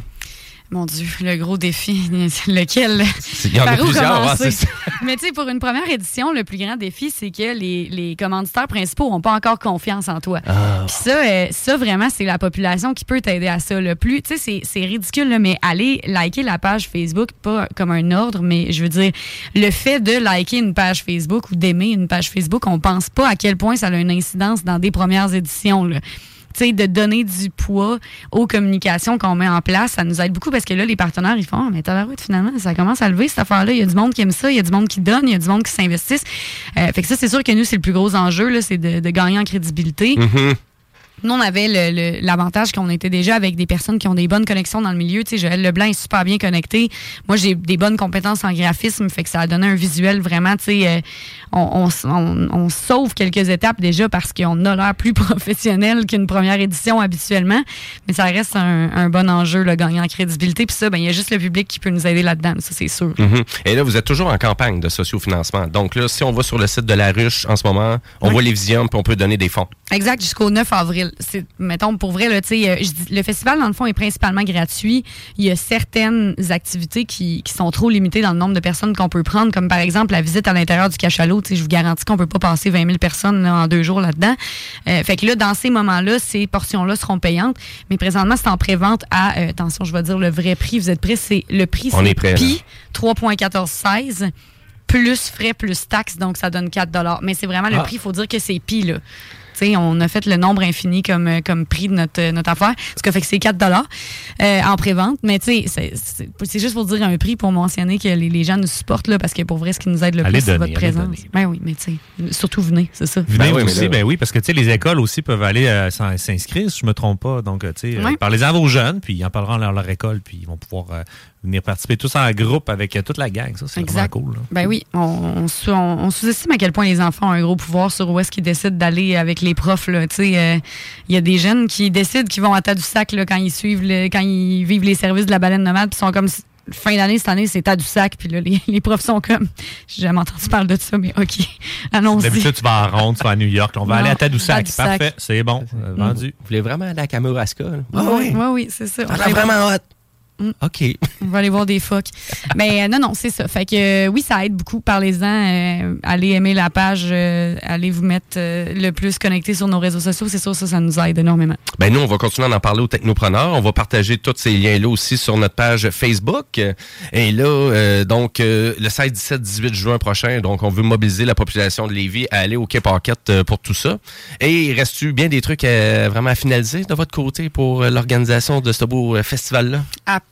Mon Dieu, le gros défi, lequel? Il y en a plusieurs, ouais, ça. Mais tu sais, pour une première édition, le plus grand défi, c'est que les, les commanditaires principaux n'ont pas encore confiance en toi. Ah. Puis ça, euh, ça, vraiment, c'est la population qui peut t'aider à ça. Le plus, tu sais, c'est- ridicule, là, mais aller liker la page Facebook, pas comme un ordre, mais je veux dire, le fait de liker une page Facebook ou d'aimer une page Facebook, on pense pas à quel point ça a une incidence dans des premières éditions. Là sais, de donner du poids aux communications qu'on met en place, ça nous aide beaucoup parce que là, les partenaires, ils font, Ah, mais tabarouette, finalement, ça commence à lever cette affaire-là. Il y a du monde qui aime ça, il y a du monde qui donne, il y a du monde qui s'investisse. Euh, fait que ça, c'est sûr que nous, c'est le plus gros enjeu, là, c'est de, de gagner en crédibilité. Mm-hmm. Nous, on avait l'avantage qu'on était déjà avec des personnes qui ont des bonnes connexions dans le milieu. Tu sais, Joël Leblanc est super bien connecté. Moi, j'ai des bonnes compétences en graphisme, fait que ça a donné un visuel vraiment, tu sais, euh, on, on s- on- on sauve quelques étapes déjà parce qu'on a l'air plus professionnel qu'une première édition habituellement, mais ça reste un, un bon enjeu, le gagner en crédibilité. Puis ça, ben, il y a juste le public qui peut nous aider là-dedans, ça, c'est sûr. Mhm. Et là, vous êtes toujours en campagne de sociofinancement. Donc là, si on va sur le site de la ruche en ce moment, on voit les visions puis on peut donner des fonds. Exact, jusqu'au 9 avril. C'est, mettons, pour vrai, là, euh, je le festival, dans le fond, est principalement gratuit. Il y a certaines activités qui, qui sont trop limitées dans le nombre de personnes qu'on peut prendre, comme par exemple la visite à l'intérieur du cachalot. Je vous garantis qu'on peut pas passer 20 000 personnes là, en deux jours là-dedans. Euh, fait que là, dans ces moments-là, ces portions-là seront payantes. Mais présentement, c'est en pré-vente à, euh, attention, je vais dire le vrai prix. Vous êtes prêts? C'est le prix, On est prêt. Pi 3,1416 plus frais plus taxes, donc ça donne 4 Mais c'est vraiment le Ah. prix, il faut dire que c'est pi, là. On a fait le nombre infini comme, euh, comme prix de notre, notre affaire, ce qui fait que c'est 4 euh, en pré-vente. Mais c'est- juste pour dire un prix pour mentionner que les, les gens nous supportent, là, parce que pour vrai, ce qui nous aide le Allez plus, c'est votre présence. Ben oui, mais surtout venez, c'est ça. Venez oui, mais aussi, là- ben oui, parce que les écoles aussi peuvent aller euh, s'in- s'inscrire, si je me trompe pas. Donc, euh, tu sais, euh, Ouais. parlez-en à vos jeunes, puis ils en parleront dans leur école, puis ils vont pouvoir euh, venir participer tous en groupe avec euh, toute la gang. Ça, c'est vraiment Exact. cool. là. Ben oui, on, on sous- on- on sous-estime à quel point les enfants ont un gros pouvoir sur où est-ce qu'ils décident d'aller avec les profs. là. Tu sais, euh, Il y a des jeunes qui décident qu'ils vont à Tadoussac là, quand ils suivent le, quand ils vivent les services de la baleine nomade, puis sont comme fin d'année cette année c'est Tadoussac, puis là les, les profs sont comme j'ai jamais entendu parler de ça, mais ok, allons-y. D'habitude, tu vas en ronde, tu vas à New York. On va Non, aller à Tadoussac. Tadoussac. Parfait, c'est bon, euh, vendu. Vous voulez vraiment aller à Kamouraska? là? Ah oui, oui, oui, c'est ça. Ça vraiment hot. OK. On va aller voir des phoques. Mais euh, non, non, c'est ça. Fait que euh, oui, ça aide beaucoup. Parlez-en. euh, allez aimer la page. allez vous mettre le plus connecté sur nos réseaux sociaux. C'est sûr, ça, ça nous aide énormément. Ben nous, on va continuer à en parler aux technopreneurs. On va partager tous ces liens-là aussi sur notre page Facebook. Et là, donc, le 16, 17, 18 juin prochain, donc on veut mobiliser la population de Lévis à aller au Cape Pocket euh, pour tout ça. Et il reste-tu bien des trucs vraiment à finaliser de votre côté pour l'organisation de ce beau festival-là?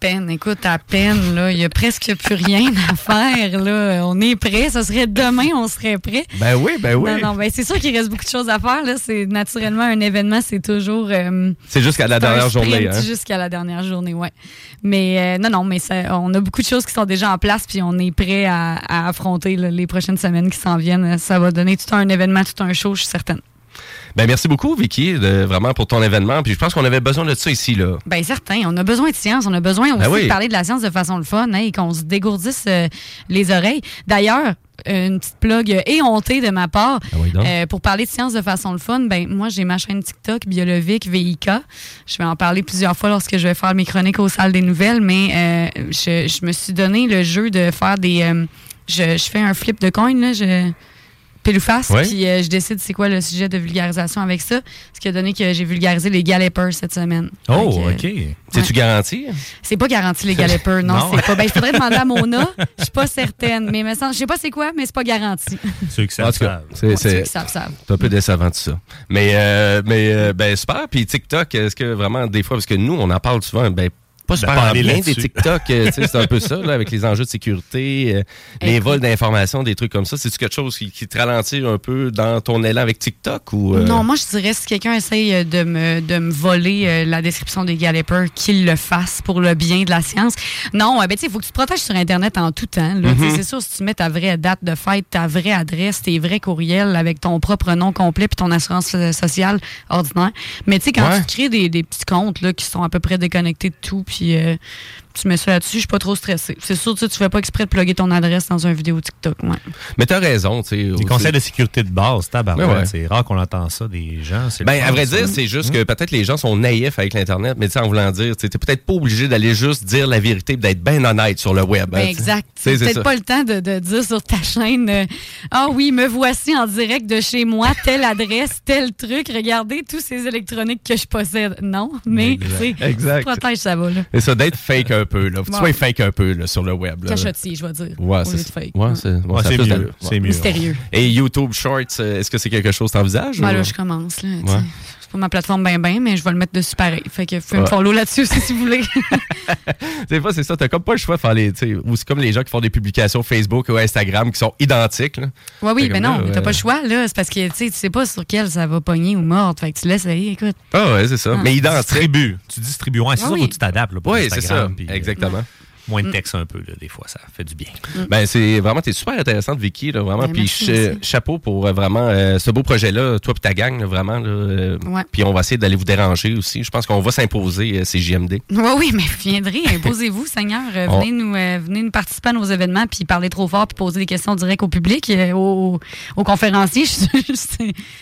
À peine, écoute, à peine, là. Il y a presque plus rien à faire, là. On est prêt. Ça serait demain, on serait prêt. Ben oui, ben oui. Non, non, ben c'est sûr qu'il reste beaucoup de choses à faire, là. C'est naturellement un événement, c'est toujours. euh, C'est jusqu'à la dernière journée. Hein? Jusqu'à la dernière journée, ouais. Mais euh, non, non, mais ça- on a beaucoup de choses qui sont déjà en place, puis on est prêt à, à affronter là, les prochaines semaines qui s'en viennent. Ça va donner tout un événement, tout un show, je suis certaine. Ben merci beaucoup, Vicky, de, vraiment pour ton événement. Puis je pense qu'on avait besoin de ça ici, là. Bien, certain. On a besoin de science. On a besoin aussi Ben oui. de parler de la science de façon le fun hein, et qu'on se dégourdisse euh, les oreilles. D'ailleurs, une petite plug éhontée de ma part. Ah oui, donc. Euh, pour parler de science de façon le fun, ben moi j'ai ma chaîne TikTok Biolovique VIK. Je vais en parler plusieurs fois lorsque je vais faire mes chroniques aux salles des nouvelles, mais euh, je, je me suis donné le jeu de faire des. euh, je, je fais un flip de coin là. Je, pile ou face, Ouais. puis euh, je décide c'est quoi le sujet de vulgarisation avec ça, ce qui a donné que j'ai vulgarisé les gallepers cette semaine. Oh, que, OK. C'est-tu garanti? c'est pas garanti les gallepers, non, Non. c'est pas. Ben, il faudrait demander à Mona. Je suis pas certaine, mais je sais pas c'est quoi, mais c'est pas garanti. Ceux qui En savent, tout cas, savent. c'est- Ceux c'est qui savent, savent. c'est un peu décevant tout ça. Mais, euh, mais euh, ben, super. Puis TikTok, est-ce que vraiment, des fois, parce que nous, on en parle souvent, ben, pas super parler bien des TikTok. euh, tu sais, c'est un peu ça, là, avec les enjeux de sécurité, euh, les Écoute. vols d'informations, des trucs comme ça. C'est-tu quelque chose qui, qui te ralentit un peu dans ton élan avec TikTok ou. euh, Non, moi, je dirais si quelqu'un essaye de me, de me voler euh, la description des gallepers, qu'il le fasse pour le bien de la science. Non, euh, ben, tu sais, il faut que tu te protèges sur Internet en tout temps. Mhm. Sais, C'est sûr, si tu mets ta vraie date de fête, ta vraie adresse, tes vrais courriels avec ton propre nom complet puis ton assurance sociale ordinaire. Mais tu sais, quand Ouais. tu crées des, des petits comptes là, qui sont à peu près déconnectés de tout, puis euh, tu mets ça là-dessus, je suis pas trop stressée. C'est sûr, tu tu fais pas exprès de plugger ton adresse dans une vidéo TikTok. Ouais. Mais t'as raison, tu sais. Les aussi. conseils de sécurité de base, tabarouette, Ouais, ouais. c'est rare qu'on entend ça des gens. Ben, à vrai dire, c'est juste que peut-être les gens sont naïfs avec l'Internet, mais tu sais, en voulant dire, tu t'es peut-être pas obligé d'aller juste dire la vérité et d'être bien honnête sur le web. Ben, hein, sais. exact. C'est peut-être pas le temps de, de dire sur ta chaîne euh, Ah oui, me voici en direct de chez moi, telle adresse, tel truc, regardez tous ces électroniques que je possède. Non, mais tu sais, Exact. protège ça va là. Et ça, d'être fake un peu, là. Faut que tu Ouais. sois fake un peu, là, sur le web. Là. Cachotier, je vais dire. Ouais, c'est fake. Ouais, c'est ouais, Ouais, mieux, c'est Ouais. mieux. Mystérieux. Et YouTube Shorts, euh, est-ce que c'est quelque chose que t'envisages? Ben ou- là, je commence. Là, tu pas ma plateforme ben ben, mais je vais le mettre dessus pareil. Fait que vous pouvez me Ouais. follow là-dessus aussi si vous voulez. Des fois, c'est ça. T'as comme pas le choix de faire les. tu Ou c'est comme les gens qui font des publications Facebook ou Instagram qui sont identiques. Là. Ouais, oui, mais non, t'as pas le choix, là. C'est parce que tu sais, tu sais pas sur quel ça va pogner ou mordre. Fait que tu laisses aller, écoute. Ah ouais, c'est ça. Ah. Mais identiques. Distribue. Tu distribues. Ouais, c'est Ah ça, que tu t'adaptes. Oui, c'est ça. Euh, Exactement. Moins de texte un peu, là, des fois, ça fait du bien. Ben, c'est vraiment, t'es super intéressante, Vicky, là, vraiment. Ben, Puis merci, cha- merci. chapeau pour euh, vraiment euh, ce beau projet-là, toi et ta gang, là, vraiment. là, euh, Ouais. Puis on va essayer d'aller vous déranger aussi. Je pense qu'on va s'imposer, euh, ces JMD. Oui, oui, mais viendrez, imposez-vous, Seigneur. Euh, On- Venez, nous, euh, venez nous participer à nos événements, puis parler trop fort, puis poser des questions directes au public, euh, aux, aux conférenciers.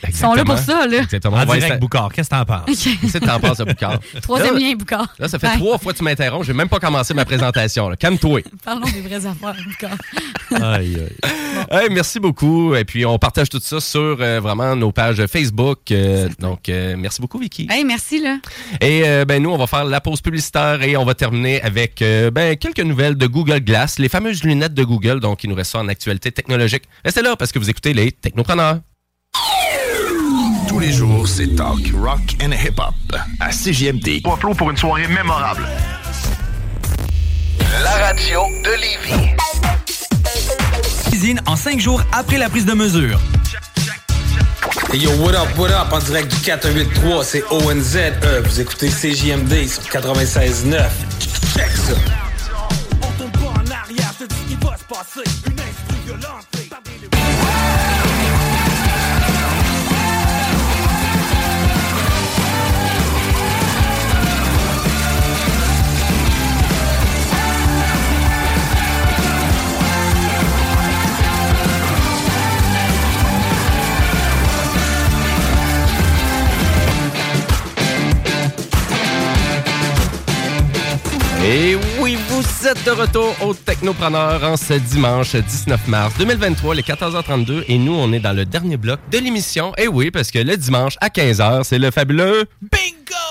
Ils sont là pour ça, là. Exactement. En On va direct, Boucard, qu'est-ce que t'en penses? Qu'est-ce que t'en penses, Boucard? Troisième lien, Boucard. Là, ça fait trois fois que tu m'interromps. Je vais même pas commencer ma présentation. Là. Calme-toi. Parlons des vraies affaires, Boucard. aïe, aïe. Hey, merci beaucoup. Et puis, on partage tout ça sur euh, vraiment nos pages Facebook. Euh, donc, euh, merci beaucoup, Vicky. Hey, merci, là. Et euh, ben nous, on va faire la pause publicitaire et on va terminer avec euh, ben, quelques nouvelles de Google Glass, les fameuses lunettes de Google. Donc, il nous reste ça en actualité technologique. Restez là parce que vous écoutez les Technopreneurs. Tous les jours, c'est talk, rock and hip-hop à CJMD. Waflo pour une soirée mémorable. La radio de Lévis. Cuisine en 5 jours après la prise de mesure. Hey yo, what up, what up, en direct du 483, c'est ONZ. Euh, vous écoutez CJMD sur 96.9. Check ça. Êtes de retour au Technopreneur en ce dimanche 19 mars 2023, les 14h32. Et nous, on est dans le dernier bloc de l'émission. Et oui, parce que le dimanche à 15h, c'est le fabuleux Bingo!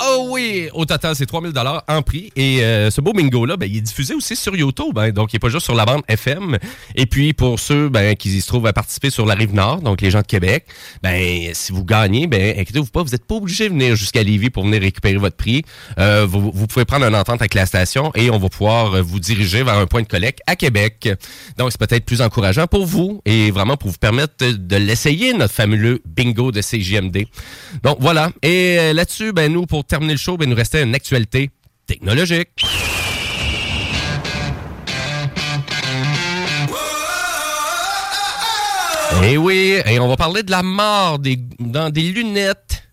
Oh oui! Au total, c'est 3000 en prix. Et euh, ce beau bingo-là, ben, il est diffusé aussi sur YouTube. hein. donc, il n'est pas juste sur la bande FM. Et puis, pour ceux ben, qui se trouvent à participer sur la rive nord, donc les gens de Québec, ben, si vous gagnez, ben, inquiétez-vous pas, vous n'êtes pas obligé de venir jusqu'à Lévis pour venir récupérer votre prix. Euh, vous, pouvez prendre une entente avec la station et on va pouvoir vous diriger vers un point de collecte à Québec. Donc, c'est peut-être plus encourageant pour vous et vraiment pour vous permettre de, de l'essayer, notre fameux bingo de CJMD. Donc, voilà. Et euh, là-dessus, ben, nous, pour terminer le show, ben, il nous restait une actualité technologique. Et oui, et on va parler de la mort des, dans des lunettes.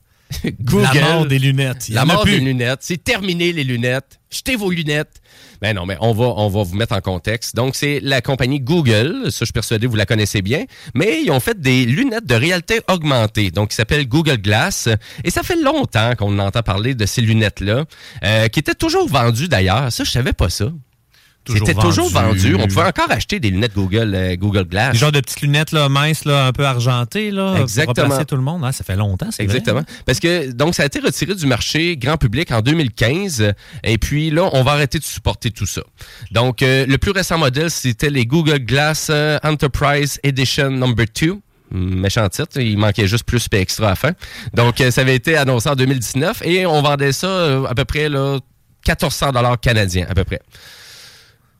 Google. La mort des lunettes. Il La mort plus. des lunettes. C'est terminé les lunettes. Jetez vos lunettes. Ben non, mais on va, on va vous mettre en contexte. Donc, c'est la compagnie Google. Ça, je suis persuadé, vous la connaissez bien. Mais ils ont fait des lunettes de réalité augmentée. Donc, qui s'appellent Google Glass. Et ça fait longtemps qu'on entend parler de ces lunettes-là, euh, qui étaient toujours vendues d'ailleurs. Ça, je savais pas ça. C'était toujours vendu. On pouvait encore acheter des lunettes Google, euh, Google Glass. Des genres de petites lunettes là, minces, là, un peu argentées, là, Exactement. pour tout le monde. Ah, ça fait longtemps, c'est vrai. Exactement. Parce que donc ça a été retiré du marché grand public en 2015 et puis là on va arrêter de supporter tout ça. Donc euh, le plus récent modèle c'était les Google Glass euh, Enterprise Edition Number 2. Méchant titre, il manquait juste plus et extra à la fin. Donc ça avait été annoncé en 2019 et on vendait ça à peu près là 1400 dollars canadiens à peu près.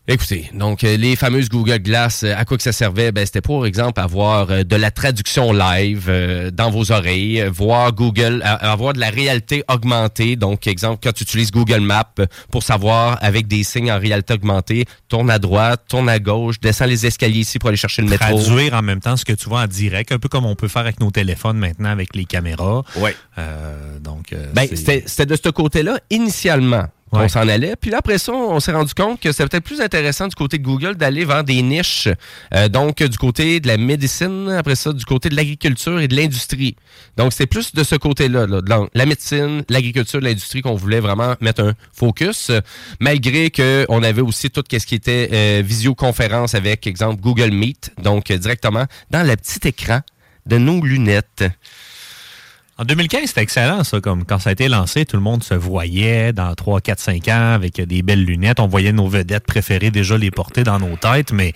Écoutez, donc euh, les fameuses Google Glass, euh, à quoi que ça servait? Ben c'était pour exemple avoir euh, de la traduction live euh, dans vos oreilles, voir Google, avoir de la réalité augmentée. Donc exemple quand tu utilises Google Maps pour savoir avec des signes en réalité augmentée, tourne à droite, tourne à gauche, descends les escaliers ici pour aller chercher le métro. Traduire en même temps ce que tu vois en direct, un peu comme on peut faire avec nos téléphones maintenant avec les caméras. Oui. donc, euh, Ben, c'était de ce côté-là initialement. Ouais. s'en allait. Puis là, après ça, on s'est rendu compte que c'était peut-être plus intéressant du côté de Google d'aller vers des niches. Euh, donc, du côté de la médecine, après ça, du côté de l'agriculture et de l'industrie. Donc, c'est plus de ce côté-là, là, de la, médecine, l'agriculture, l'industrie qu'on voulait vraiment mettre un focus. Malgré qu'on avait aussi tout ce qui était euh, visioconférence avec, exemple, Google Meet. Donc, euh, directement dans le petit écran de nos lunettes. En 2015, c'était excellent, ça. Comme quand ça a été lancé, tout le monde se voyait dans 3, 4, 5 ans avec des belles lunettes. On voyait nos vedettes préférées déjà les porter dans nos têtes, mais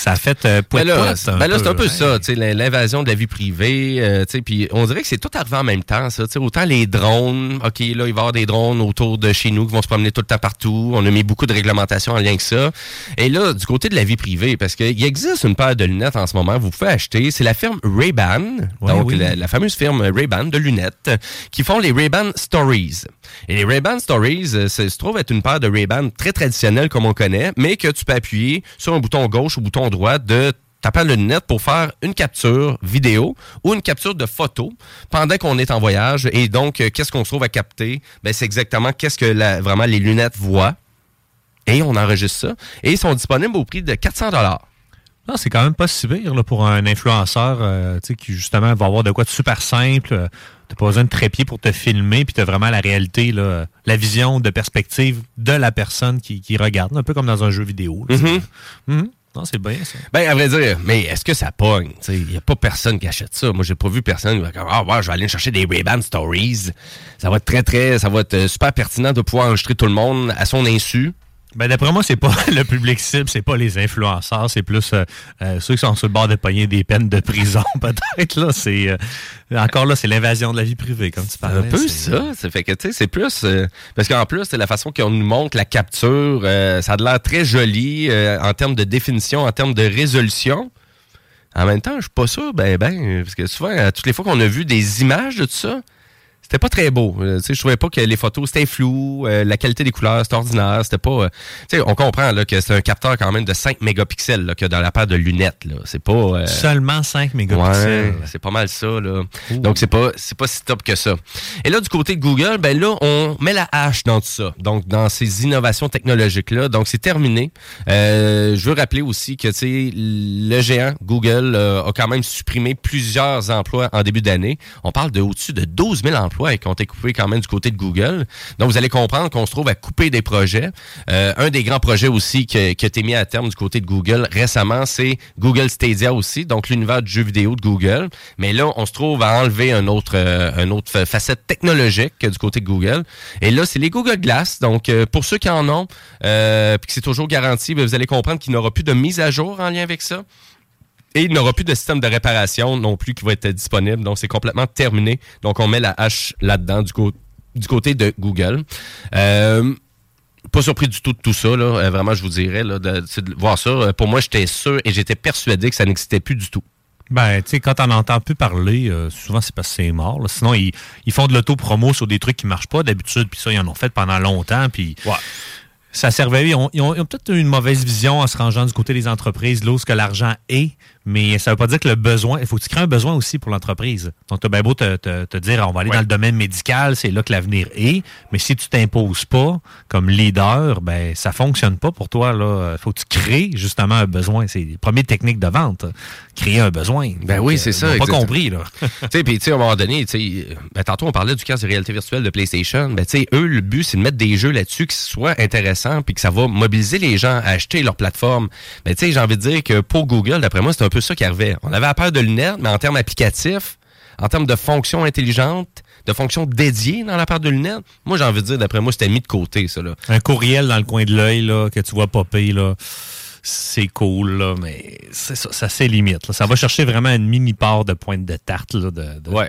ça a fait euh, Ben là, un ben là, c'est un peu, peu hein. ça, tu sais, l'in- l'invasion de la vie privée, euh, tu sais, puis on dirait que c'est tout arrivé en même temps, ça, autant les drones, OK, là, il va y avoir des drones autour de chez nous qui vont se promener tout le temps partout, on a mis beaucoup de réglementations en lien avec ça, et là, du côté de la vie privée, parce qu'il existe une paire de lunettes en ce moment, vous pouvez acheter, c'est la firme Ray-Ban, Ouais, donc oui. la, la fameuse firme Ray-Ban de lunettes, qui font les Ray-Ban Stories. Et les Ray-Ban Stories, euh, c'est- se trouve être une paire de Ray-Ban très traditionnelle comme on connaît, mais que tu peux appuyer sur un bouton gauche ou bouton droit de ta paire de lunettes pour faire une capture vidéo ou une capture de photo pendant qu'on est en voyage. Et donc, euh, qu'est-ce qu'on se trouve à capter? Ben, c'est exactement qu'est-ce que la- vraiment les lunettes voient. Et on enregistre ça. Et ils sont disponibles au prix de 400 dollars. Non, c'est quand même pas si pire là, pour un influenceur euh, qui justement va avoir de quoi de super simple. euh, T'as pas besoin de trépied pour te filmer, puis t'as vraiment la réalité, là, la vision de perspective de la personne qui, qui regarde, un peu comme dans un jeu vidéo. là, Mhm. Mhm. Non, c'est. Ben, à vrai dire, mais est-ce que ça pogne? Il n'y a pas personne qui achète ça. Moi, j'ai pas vu personne qui va dire, ah, je vais aller chercher des Ray-Ban Stories. Ça va être très, très, ça va être euh, super pertinent de pouvoir enregistrer tout le monde à son insu. Ben, d'après moi, c'est pas le public cible, c'est pas les influenceurs, c'est plus euh, euh, ceux qui sont sur le bord de pogner des peines de prison, peut-être. là. C'est euh, Encore là, c'est l'invasion de la vie privée, comme tu parlais. un peu ça. Ça fait que, tu sais, c'est plus. euh, parce qu'en plus, c'est la façon qu'on nous montre la capture. ça a l'air très joli en termes de définition, en termes de résolution. En même temps, je suis pas sûr, ben, ben, parce que souvent, toutes les fois qu'on a vu des images de tout ça, c'était pas très beau. Euh, tu sais, je trouvais pas que les photos, c'était flou, euh, la qualité des couleurs, c'était ordinaire, c'était pas... euh, tu sais, on comprend là, que c'est un capteur quand même de 5 mégapixels là, a dans la paire de lunettes. là. C'est pas... euh, Seulement 5 mégapixels. Ouais, c'est pas mal ça, là. Donc, c'est pas, c'est pas si top que ça. Et là, du côté de Google, ben là, on met la hache dans tout ça. Donc, dans ces innovations technologiques-là. Donc, c'est terminé. Euh, je veux rappeler aussi que, tu sais, le géant Google euh, a quand même supprimé plusieurs emplois en début d'année. On parle de au-dessus de 12 000 emplois qui ont quand même du côté de Google. Donc, vous allez comprendre qu'on se trouve à couper des projets. Euh, un des grands projets aussi que- qui a été mis à terme du côté de Google récemment, c'est Google Stadia aussi, donc l'univers du jeu vidéo de Google. Mais là, on se trouve à enlever un autre, euh, un autre fa- facette technologique du côté de Google. Et là, c'est les Google Glass. Donc, euh, pour ceux qui en ont, puis que c'est toujours garanti, ben, vous allez comprendre qu'il n'y aura plus de mise à jour en lien avec ça. Et il n'y aura plus de système de réparation non plus qui va être disponible. Donc, c'est complètement terminé. Donc, on met la hache là-dedans du, côté de Google. Euh, pas surpris du tout de tout ça. Là. Euh, vraiment, je vous dirais, là, de, voir ça. Euh, Pour moi, j'étais sûr et j'étais persuadé que ça n'existait plus du tout. Ben, tu sais, quand on n'entend plus parler, euh, souvent c'est parce que c'est mort. là. Sinon, ils, ils font de l'auto-promo sur des trucs qui marchent pas d'habitude, puis ça, ils en ont fait pendant longtemps, puis ça servait. Ils ont, ont peut-être eu une mauvaise vision en se rangeant du côté des entreprises, là où ce que l'argent est, mais ça veut pas dire que le besoin, il faut que tu crées un besoin aussi pour l'entreprise. Donc, tu as bien beau te, te- te dire, on va aller dans le domaine médical, c'est là que l'avenir est, mais si tu t'imposes pas comme leader, ben ça fonctionne pas pour toi. Il faut que tu crées justement un besoin. C'est les premières techniques de vente. Créer un besoin. Ben oui, c'est ça. Ont pas compris, là. tu sais, puis tu sais, à un moment donné, tu sais, ben, tantôt on parlait du casque de réalité virtuelle de PlayStation. Ben, tu sais, eux, le but, c'est de mettre des jeux là-dessus qui soient intéressants puis que ça va mobiliser les gens à acheter leur plateforme. Ben, tu sais, j'ai envie de dire que pour Google, d'après moi, c'est un peu ça qui arrivait. On avait à paire de lunettes, mais en termes applicatifs, en termes de fonctions intelligentes, de fonctions dédiées dans la paire de lunettes, moi, j'ai envie de dire, d'après moi, c'était mis de côté, ça. Un courriel dans le coin de l'œil que tu vois popper, là, c'est cool, là, mais c'est ça, ça c'est limite. là. Ça va chercher vraiment une mini part de pointe de tarte là, de,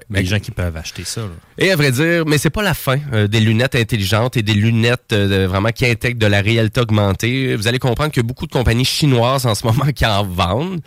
des gens qui peuvent acheter ça. là. Et à vrai dire, mais c'est pas la fin euh, des lunettes intelligentes et des lunettes euh, vraiment qui intègrent de la réalité augmentée. Vous allez comprendre qu'il y a beaucoup de compagnies chinoises en ce moment qui en vendent.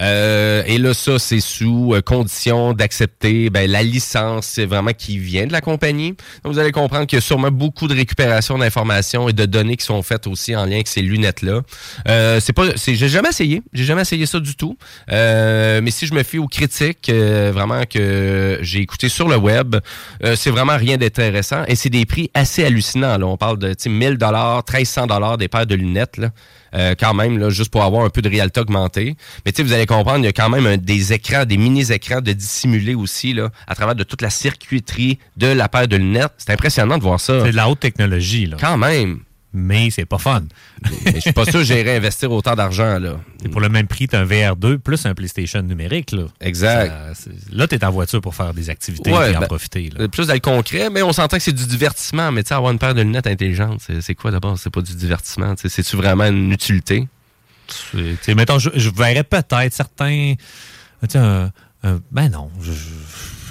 Euh, et là, ça, c'est sous condition d'accepter ben, la licence c'est vraiment qui vient de la compagnie. Donc, vous allez comprendre qu'il y a sûrement beaucoup de récupération d'informations et de données qui sont faites aussi en lien avec ces lunettes-là. Euh, c'est pas, j'ai jamais essayé. J'ai jamais essayé ça du tout. Euh, mais si je me fie aux critiques, euh, vraiment que j'ai écouté sur le web, euh, c'est vraiment rien d'intéressant et c'est des prix assez hallucinants. Là. On parle de tu sais, 1000 dollars, 1300 dollars des paires de lunettes. Là. Euh, quand même, là, juste pour avoir un peu de réalité augmentée. Mais vous allez comprendre, il y a quand même un- des écrans, des mini-écrans de dissimulés aussi, là, à travers de toute la circuiterie de la paire de lunettes. C'est impressionnant de voir ça. C'est de la haute technologie. Là. Quand même. Mais c'est pas fun. Mais je suis pas sûr que j'irais investir autant d'argent. là. Et pour le même prix, tu as un VR2 plus un PlayStation numérique. Là, Exact. Ça, là tu es en voiture pour faire des activités Ouais, et en ben, profiter. là. Euh, Plus dans le concret, mais on s'entend que c'est du divertissement. Mais tu sais, avoir une paire de lunettes intelligentes, c'est quoi d'abord? C'est pas du divertissement. C'est-tu vraiment une utilité? Mettons, je, je verrais peut-être certains. un- un- ben non. je- je-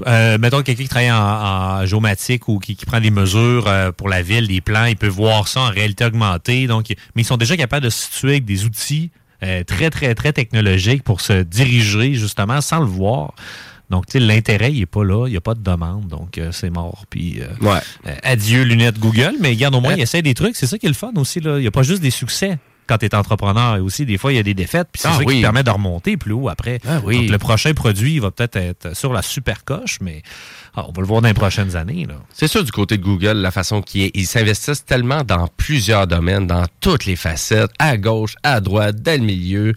euh, mettons quelqu'un qui travaille en, en géomatique ou qui, qui prend des mesures euh, pour la ville, des plans, il peut voir ça en réalité augmentée. Donc, mais ils sont déjà capables de se situer avec des outils euh, très, très, très technologiques pour se diriger justement sans le voir. Donc, l'intérêt, il n'est pas là, il n'y a pas de demande, donc euh, c'est mort. Puis, euh, euh, adieu lunettes Google, mais regarde, au moins, il essaie des trucs, c'est ça qui est le fun aussi. là. Il n'y a pas juste des succès quand tu es entrepreneur, et aussi, des fois, il y a des défaites, puis c'est Ah ça oui. qui permet de remonter plus haut après. oui. Donc, le prochain produit, il va peut-être être sur la super coche, mais ah, on va le voir dans les prochaines années. C'est sûr du côté de Google, la façon qu'ils ils s'investissent tellement dans plusieurs domaines, dans toutes les facettes, à gauche, à droite, dans le milieu.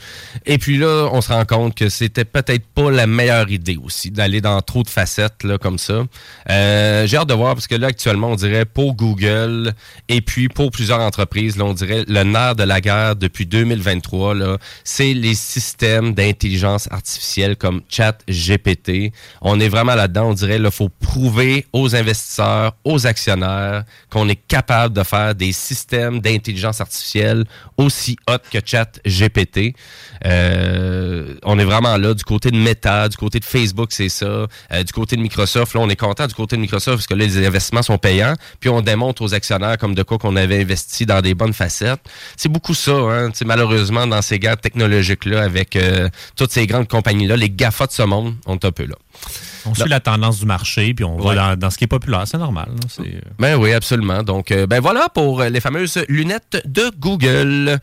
Et puis là, on se rend compte que c'était peut-être pas la meilleure idée aussi d'aller dans trop de facettes là, comme ça. Euh, J'ai hâte de voir parce que là, actuellement, on dirait pour Google et puis pour plusieurs entreprises, on dirait le nerf de la guerre depuis 2023, là, c'est les systèmes d'intelligence artificielle comme ChatGPT. On est vraiment là-dedans. On dirait, il faut prouver aux investisseurs, aux actionnaires qu'on est capable de faire des systèmes d'intelligence artificielle aussi hot que ChatGPT. Euh, on est vraiment là du côté de Meta, du côté de Facebook, c'est ça. Euh, du côté de Microsoft, là, on est content du côté de Microsoft parce que là, les investissements sont payants. Puis on démontre aux actionnaires comme de quoi qu'on avait investi dans des bonnes facettes. C'est beaucoup ça, hein. Malheureusement, dans ces guerres technologiques-là, avec euh, toutes ces grandes compagnies-là, les GAFA de ce monde, on est un peu là. On suit la tendance du marché, puis on Ouais. va dans, dans ce qui est populaire, c'est normal. là. Euh, Ben oui, absolument. Donc, euh, ben voilà pour euh, les fameuses lunettes de Google.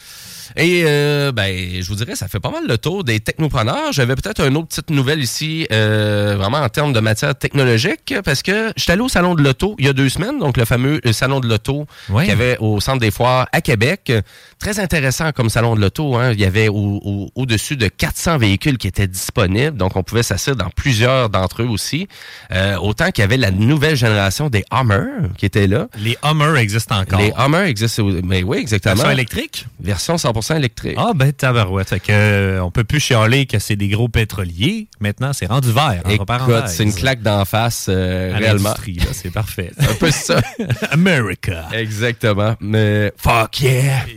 Et euh, ben, je vous dirais, ça fait pas mal le tour des technopreneurs. J'avais peut-être une autre petite nouvelle ici, euh, vraiment en termes de matière technologique, parce que j'étais allé au salon de l'auto il y a deux semaines, donc le fameux euh, salon de l'auto qu'il y avait au centre des foires à Québec. Très intéressant comme salon de l'auto. Hein. Il y avait au- au- au-dessus de 400 véhicules qui étaient disponibles, donc on pouvait s'asseoir dans plusieurs d'entre eux aussi. Euh, autant qu'il y avait la nouvelle génération des Hummer qui était là. Les Hummer existent encore. Les Hummer existent, mais oui, exactement. Version électrique? Version 100% électrique. Ah ben tabarouette. Fait que, euh, on peut plus chialer que c'est des gros pétroliers. Maintenant, c'est rendu vert. parenthèses. c'est une claque d'en face, euh, réellement. c'est parfait. un peu ça. America. Exactement. Mais fuck yeah!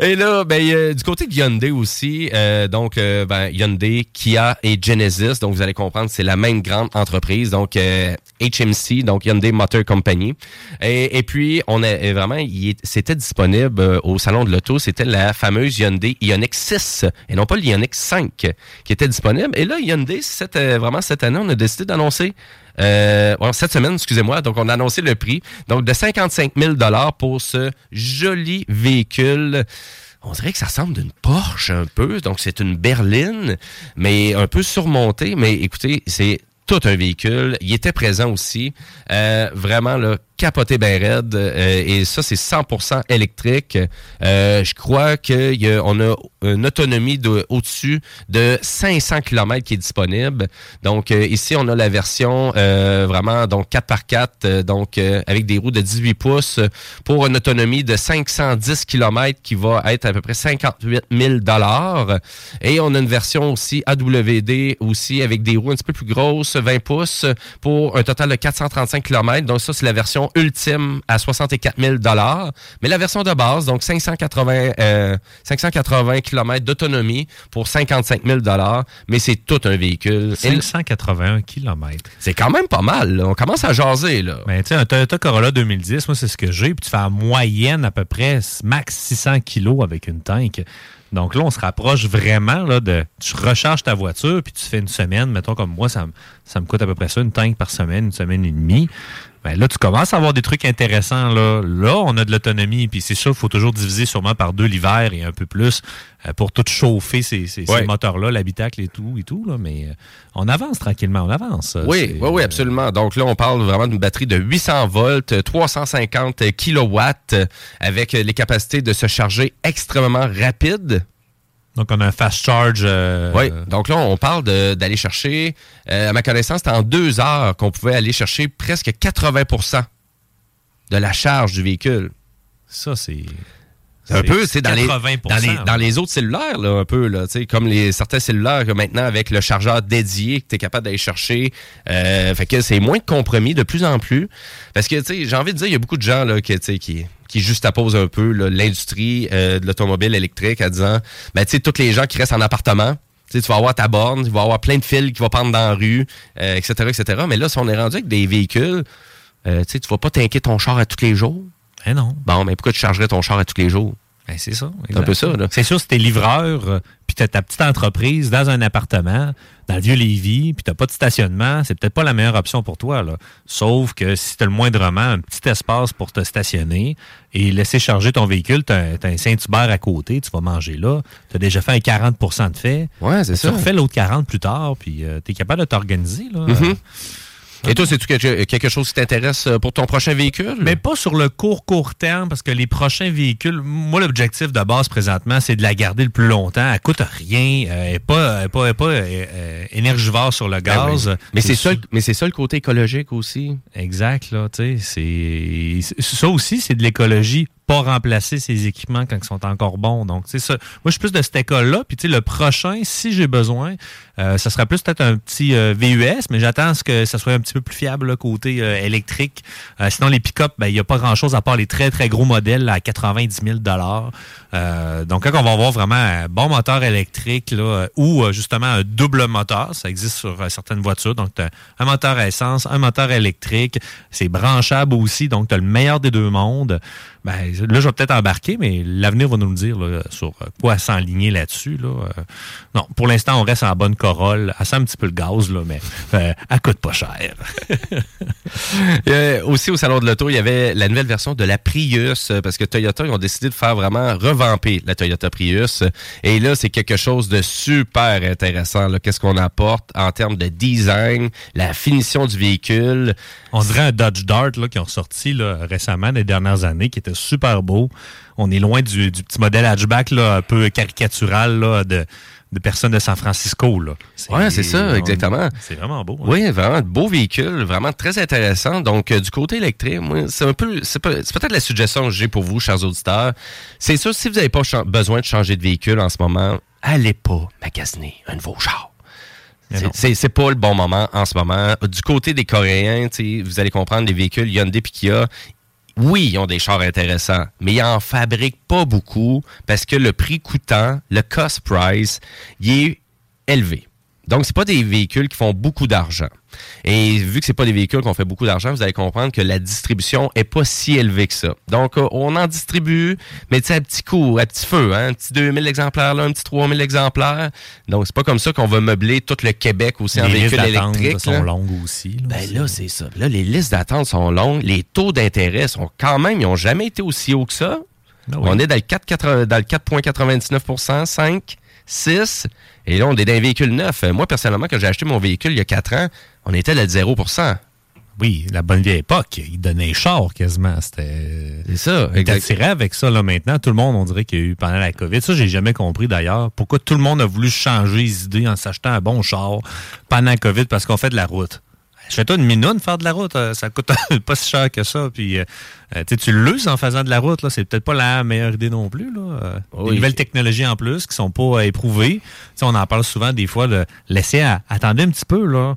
et là, ben, euh, du côté de Hyundai aussi, euh, donc euh, ben, Hyundai, Kia et Genesis, donc vous allez comprendre, c'est la même grande entreprise, donc euh, HMC, donc Hyundai Motor Company. Et, et puis, on a vraiment, c'était disponible euh, au salon de l'auto, c'était la fameuse Hyundai Ioniq 6 et non pas le Ioniq 5 qui était disponible. Et là, Hyundai, euh, vraiment cette année, on a décidé d'annoncer euh, cette semaine, excusez-moi. Donc, on a annoncé le prix. Donc, de 55 000 pour ce joli véhicule. On dirait que ça ressemble d'une Porsche un peu. Donc, c'est une berline, mais un peu surmontée. Mais écoutez, c'est tout un véhicule. Il était présent aussi. Vraiment, là, capoté ben raide. Euh, et ça, c'est 100% électrique. Euh, je crois qu'on a une autonomie de au-dessus de 500 km qui est disponible. Donc, euh, ici, on a la version euh, vraiment donc 4x4, euh, donc avec des roues de 18 pouces pour une autonomie de 510 km qui va être à peu près 58 000 Et on a une version aussi AWD aussi avec des roues un petit peu plus grosses, 20 pouces, pour un total de 435 km. Donc ça, c'est la version ultime à 64 000 Mais la version de base, donc 580, euh, 580 km d'autonomie pour 55 000 Mais c'est tout un véhicule. Et 581 km. C'est quand même pas mal. là. On commence à jaser. là. Ben, tu sais, un Toyota Corolla 2010, moi, c'est ce que j'ai. Puis tu fais en moyenne à peu près max 600 kilos avec une tank. Donc là, on se rapproche vraiment là, de. Tu recharges ta voiture, puis tu fais une semaine. Mettons comme moi, ça, ça me coûte à peu près ça, une tank par semaine, une semaine et demie. Ben là, tu commences à avoir des trucs intéressants. Là, là on a de l'autonomie. Puis c'est sûr, il faut toujours diviser sûrement par deux l'hiver et un peu plus euh, pour tout chauffer ces, ces- moteurs-là, l'habitacle et tout. et tout là. Mais euh, on avance tranquillement, on avance. Oui, oui, oui, absolument. Donc là, on parle vraiment d'une batterie de 800 volts, 350 kilowatts, euh, avec les capacités de se charger extrêmement rapide. Donc, on a un fast charge. euh, Oui, donc là, on parle d'aller chercher, euh, à ma connaissance, c'était en deux heures qu'on pouvait aller chercher presque 80% de la charge du véhicule. Ça, c'est. Un peu, c'est dans les, 80 dans les dans les autres cellulaires, là, un peu, là, tu sais, comme les certains cellulaires que maintenant avec le chargeur dédié que tu es capable d'aller chercher. Euh, fait que c'est moins de compromis de plus en plus. Parce que, tu sais, j'ai envie de dire, il y a beaucoup de gens là, qui, tu sais, qui, qui un peu l'industrie euh, de l'automobile électrique en disant, ben, tu sais, tous les gens qui restent en appartement, tu sais, tu vas avoir ta borne, tu vas avoir plein de fils qui vont prendre dans la rue, euh, etc., etc. Mais là, si on est rendu avec des véhicules, euh, tu sais, tu vas pas t'inquiéter ton char à tous les jours. Eh non. Bon, mais pourquoi tu chargerais ton char à tous les jours? Ben, c'est ça. C'est un peu ça, là. C'est sûr, si t'es livreur, euh, puis t'as ta petite entreprise dans un appartement, dans le vieux Lévis, puis t'as pas de stationnement, c'est peut-être pas la meilleure option pour toi, là. Sauf que si t'as le moindrement un petit espace pour te stationner et laisser charger ton véhicule, t'as un, t'as un Saint-Hubert à côté, tu vas manger là, t'as déjà fait un 40% de fait. Ouais, c'est tu ça. refais l'autre 40 plus tard, puis euh, t'es capable de t'organiser, là. Mhm. Et toi, c'est-tu quelque, quelque chose qui t'intéresse euh, pour ton prochain véhicule? Mais pas sur le court, court terme, parce que les prochains véhicules, moi, l'objectif de base présentement, c'est de la garder le plus longtemps. Elle coûte rien. euh, Elle n'est pas, elle est pas, elle est pas, euh, énergivore sur le Ben gaz. oui. Mais c'est ça, mais c'est ça le côté écologique aussi. Exact, là, tu sais, c'est ça aussi, c'est de l'écologie, pas remplacer ces équipements quand ils sont encore bons. Donc, c'est ça. Moi, je suis plus de cette école-là. Puis, tu sais, le prochain, si j'ai besoin, euh, ça sera plus peut-être un petit euh, VUS, mais j'attends à ce que ça soit un petit peu plus fiable là, côté euh, électrique. Euh, sinon, les pick-up, ben, il n'y a pas grand-chose à part les très, très gros modèles à 90 000 euh, Donc, quand on va avoir vraiment un bon moteur électrique là, euh, ou justement un double moteur, ça existe sur certaines voitures. Donc, tu un moteur à essence, un moteur électrique. C'est branchable aussi, donc tu as le meilleur des deux mondes. Ben, là, je vais peut-être embarquer, mais l'avenir va nous le dire là, sur quoi s'enligner là-dessus. Là. Euh, non, pour l'instant, on reste en bonne Corolle. Elle sent un petit peu le gaz, là, mais euh, elle coûte pas cher. Euh, aussi au salon de l'auto, il y avait la nouvelle version de la Prius euh, parce que Toyota ils ont décidé de faire vraiment revamper la Toyota Prius et là c'est quelque chose de super intéressant qu'est-ce qu'on apporte en termes de design, la finition du véhicule? On dirait un Dodge Dart là, qui ont sorti là, récemment des dernières années, qui était super beau. On est loin du, du petit modèle hatchback là, un peu caricatural là, de, de personnes de San Francisco. Là. Ouais, c'est ça, exactement. C'est vraiment beau. hein. Oui, vraiment de beau véhicule, vraiment très intéressant. Donc, euh, du côté électrique, c'est un peu, c'est peut-être la suggestion que j'ai pour vous, chers auditeurs. C'est sûr, si vous n'avez pas besoin de changer de véhicule en ce moment, allez pas magasiner un nouveau char. C'est- pas le bon moment en ce moment. Du côté des Coréens, vous allez comprendre, les véhicules Hyundai et Kia, oui, ils ont des chars intéressants, mais ils en fabriquent pas beaucoup parce que le prix coûtant, le cost price, il est élevé. Donc, c'est pas des véhicules qui font beaucoup d'argent. Et vu que c'est pas des véhicules qui ont fait beaucoup d'argent, vous allez comprendre que la distribution est pas si élevée que ça. Donc, euh, on en distribue, mais tu sais, à petit coup, à petit feu, hein, un petit 2000 exemplaires là, un petit 3000 exemplaires. Donc, c'est pas comme ça qu'on va meubler tout le Québec aussi en Les listes d'attente, sont longues aussi. là. Ben là, c'est ça. Là, les listes d'attente sont longues. Les taux d'intérêt sont quand même, ils n'ont jamais été aussi hauts que ça. Ah On est dans le 4,80 dans le 4,99% 5, 6. Et là, on est dans un véhicule neuf. Euh, Moi, personnellement, quand j'ai acheté mon véhicule il y a 4 ans, on était à 0% Oui, la bonne vieille époque. Ils donnaient char quasiment. C'était. C'est ça, t'attiraient avec ça, là, maintenant. Tout le monde, on dirait qu'il y a eu pendant la COVID. Ça, j'ai jamais compris, d'ailleurs. Pourquoi tout le monde a voulu changer les idées en s'achetant un bon char pendant la COVID parce qu'on fait de la route. Je fais toi une minoune faire de la route, euh, ça coûte pas si cher que ça. Puis euh, euh, tu l'uses en faisant de la route, là, c'est peut-être pas la meilleure idée non plus. Là. Euh, Oui. Des nouvelles technologies en plus qui sont pas éprouvées. On en parle souvent des fois de laisser à- attendez un petit peu là.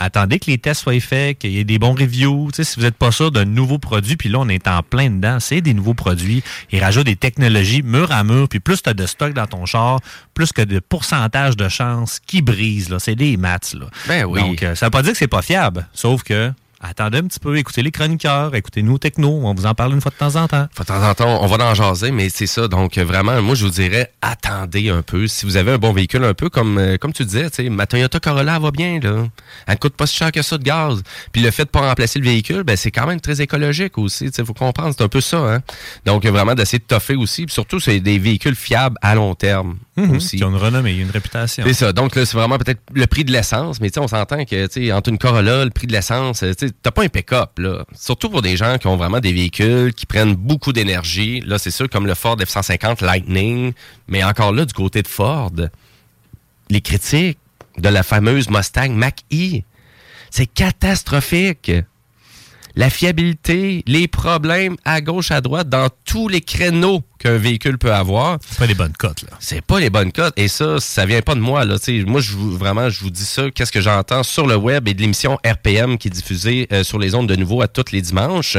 Attendez que les tests soient faits, qu'il y ait des bons reviews. Si vous n'êtes pas sûr d'un nouveau produit, puis là, on est en plein dedans, c'est des nouveaux produits. Ils rajoutent des technologies mur à mur, puis plus tu as de stock dans ton char, plus que de pourcentage de chances qui brisent. là. C'est des maths. Là. Ben oui. Donc, euh, ça veut pas dire que c'est pas fiable, sauf que attendez un petit peu, écoutez les chroniqueurs, écoutez nous techno, on vous en parle une fois de temps en temps. De temps en temps, on va en jaser, mais c'est ça. Donc, vraiment, moi, je vous dirais, attendez un peu. Si vous avez un bon véhicule, un peu comme, euh, comme tu disais, tu sais, ma Toyota Corolla va bien, là. Elle ne coûte pas si cher que ça de gaz. Puis le fait de pas remplacer le véhicule, ben, c'est quand même très écologique aussi. Il faut comprendre, c'est un peu ça. Hein? Donc, vraiment, d'essayer de toffer aussi. Puis surtout, c'est des véhicules fiables à long terme Mhm, aussi. Qui ont une renommée, une réputation. C'est ça. Donc là, c'est vraiment peut-être le prix de l'essence, mais tu sais, on s'entend que tu sais, entre une Corolla, le prix de l'essence, euh, tu sais, t'as pas un pick-up là. Surtout pour des gens qui ont vraiment des véhicules qui prennent beaucoup d'énergie. Là, c'est sûr comme le Ford F150 Lightning, mais encore là du côté de Ford, les critiques de la fameuse Mustang Mach-E, c'est catastrophique. La fiabilité, les problèmes à gauche, à droite, dans tous les créneaux qu'un véhicule peut avoir. C'est pas les bonnes cotes, là. C'est pas les bonnes cotes. Et ça, ça vient pas de moi, là. Moi, je vous, vraiment, je vous dis ça, qu'est-ce que j'entends sur le web et de l'émission RPM qui est diffusée euh, sur les ondes de nouveau à tous les dimanches?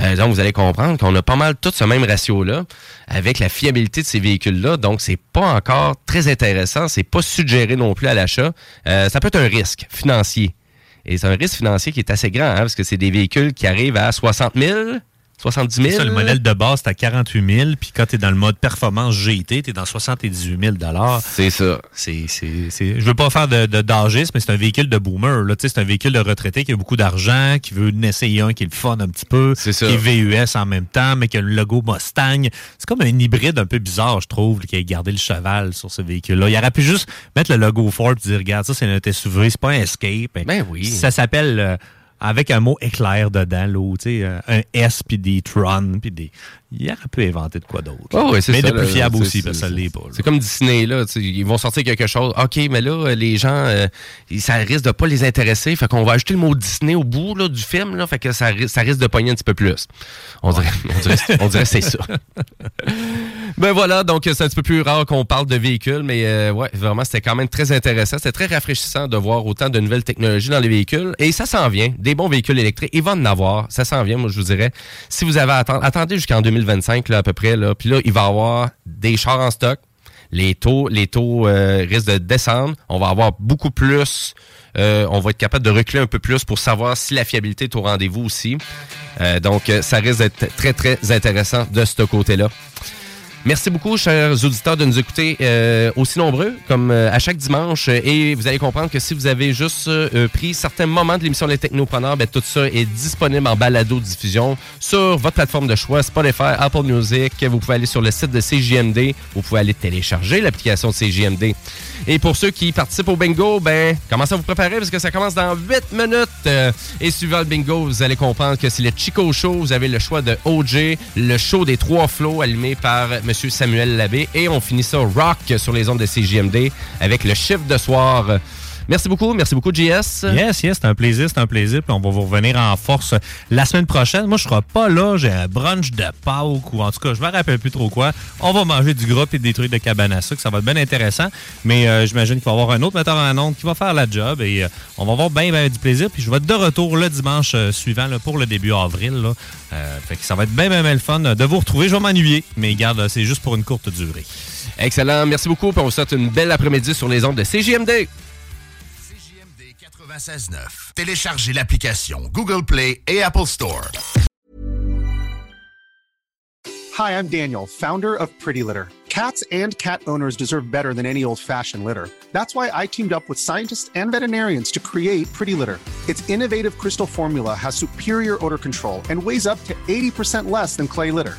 Euh, donc, vous allez comprendre qu'on a pas mal tout ce même ratio-là avec la fiabilité de ces véhicules-là. Donc, c'est pas encore très intéressant. C'est pas suggéré non plus à l'achat. Euh, ça peut être un risque financier. Et c'est un risque financier qui est assez grand, hein, parce que c'est des véhicules qui arrivent à 60 000, 70 000. C'est ça, le modèle de base, c'est à 48 000. Puis quand tu es dans le mode performance GT, tu es dans 78 000 C'est ça. C'est, c'est, c'est- Je veux pas faire de, de d'âgisme, mais c'est un véhicule de boomer. Là. C'est un véhicule de retraité qui a beaucoup d'argent, qui veut essayer un qui est le fun un petit peu, ça. qui est VUS en même temps, mais qui a le logo Mustang. C'est comme un hybride un peu bizarre, je trouve, qui a gardé le cheval sur ce véhicule-là. Il aurait pu juste mettre le logo Ford et dire, regarde, ça, c'est notre SUV, c'est pas un Escape. Ben oui. Ça s'appelle... euh, avec un mot éclair dedans, là, sais, euh, un S puis des Tron, puis des... Il aurait pu inventer de quoi d'autre. Oh, oui, mais ça, de plus fiable aussi, parce que ça c'est- l'est pas. C'est comme Disney, là. Ils vont sortir quelque chose. OK, mais là, euh, les gens, euh, ça risque de pas les intéresser. Fait qu'on va ajouter le mot Disney au bout là, du film. Là, fait que ça, ça risque de pogner un petit peu plus. On dirait, on dirait, on dirait c'est ça. Ben voilà, donc c'est un petit peu plus rare qu'on parle de véhicules, mais euh, ouais, vraiment, c'était quand même très intéressant. C'était très rafraîchissant de voir autant de nouvelles technologies dans les véhicules. Et ça s'en vient. Des bons véhicules électriques. Il va en avoir. Ça s'en vient, moi, je vous dirais. Si vous avez à attendre, attendez jusqu'en 2025, là, à peu près, là. Puis là, il va y avoir des chars en stock. Les taux, les taux euh, risquent de descendre. On va avoir beaucoup plus. euh, on va être capable de reculer un peu plus pour savoir si la fiabilité est au rendez-vous aussi. Euh, donc, ça risque d'être très, très intéressant de ce côté-là. Merci beaucoup, chers auditeurs, de nous écouter euh, aussi nombreux comme euh, à chaque dimanche. Et vous allez comprendre que si vous avez juste euh, pris certains moments de l'émission Les Technopreneurs, ben, tout ça est disponible en balado-diffusion sur votre plateforme de choix, Spotify, Apple Music. Vous pouvez aller sur le site de CJMD. Vous pouvez aller télécharger l'application de CJMD. Et pour ceux qui participent au bingo, ben, commencez à vous préparer? Parce que ça commence dans 8 minutes. Et suivant le bingo, vous allez comprendre que c'est le Chico Show. Vous avez le choix de OJ, le show des trois flots allumé par M. Samuel Labbé. Et on finit ça rock sur les ondes de CJMD avec le chiffre de soir. Merci beaucoup. Merci beaucoup, JS. Yes, yes, c'est un plaisir, c'est un plaisir. Puis on va vous revenir en force la semaine prochaine. Moi, je serai pas là. J'ai un brunch de Pâques ou en tout cas, je me rappelle plus trop quoi. On va manger du gras et des trucs de cabane à sucre. Ça va être bien intéressant. Mais euh, j'imagine qu'il va y avoir un autre metteur en ondes qui va faire la job et euh, on va avoir bien, bien du plaisir. Puis je vais être de retour le dimanche euh, suivant là, pour le début avril. Là. Euh, fait que ça va être bien, bien, bien le fun de vous retrouver. Je vais m'ennuyer, mais garde, c'est juste pour une courte durée. Excellent. Merci beaucoup. Puis on vous souhaite une belle après-midi sur les ondes de CJMD. 96.9. Téléchargez l'application Google Play et Apple Store. Hi, I'm Daniel, founder of Pretty Litter. Cats and cat owners deserve better than any old fashioned litter. That's why I teamed up with scientists and veterinarians to create Pretty Litter. Its innovative crystal formula has superior odor control and weighs up to 80% less than clay litter.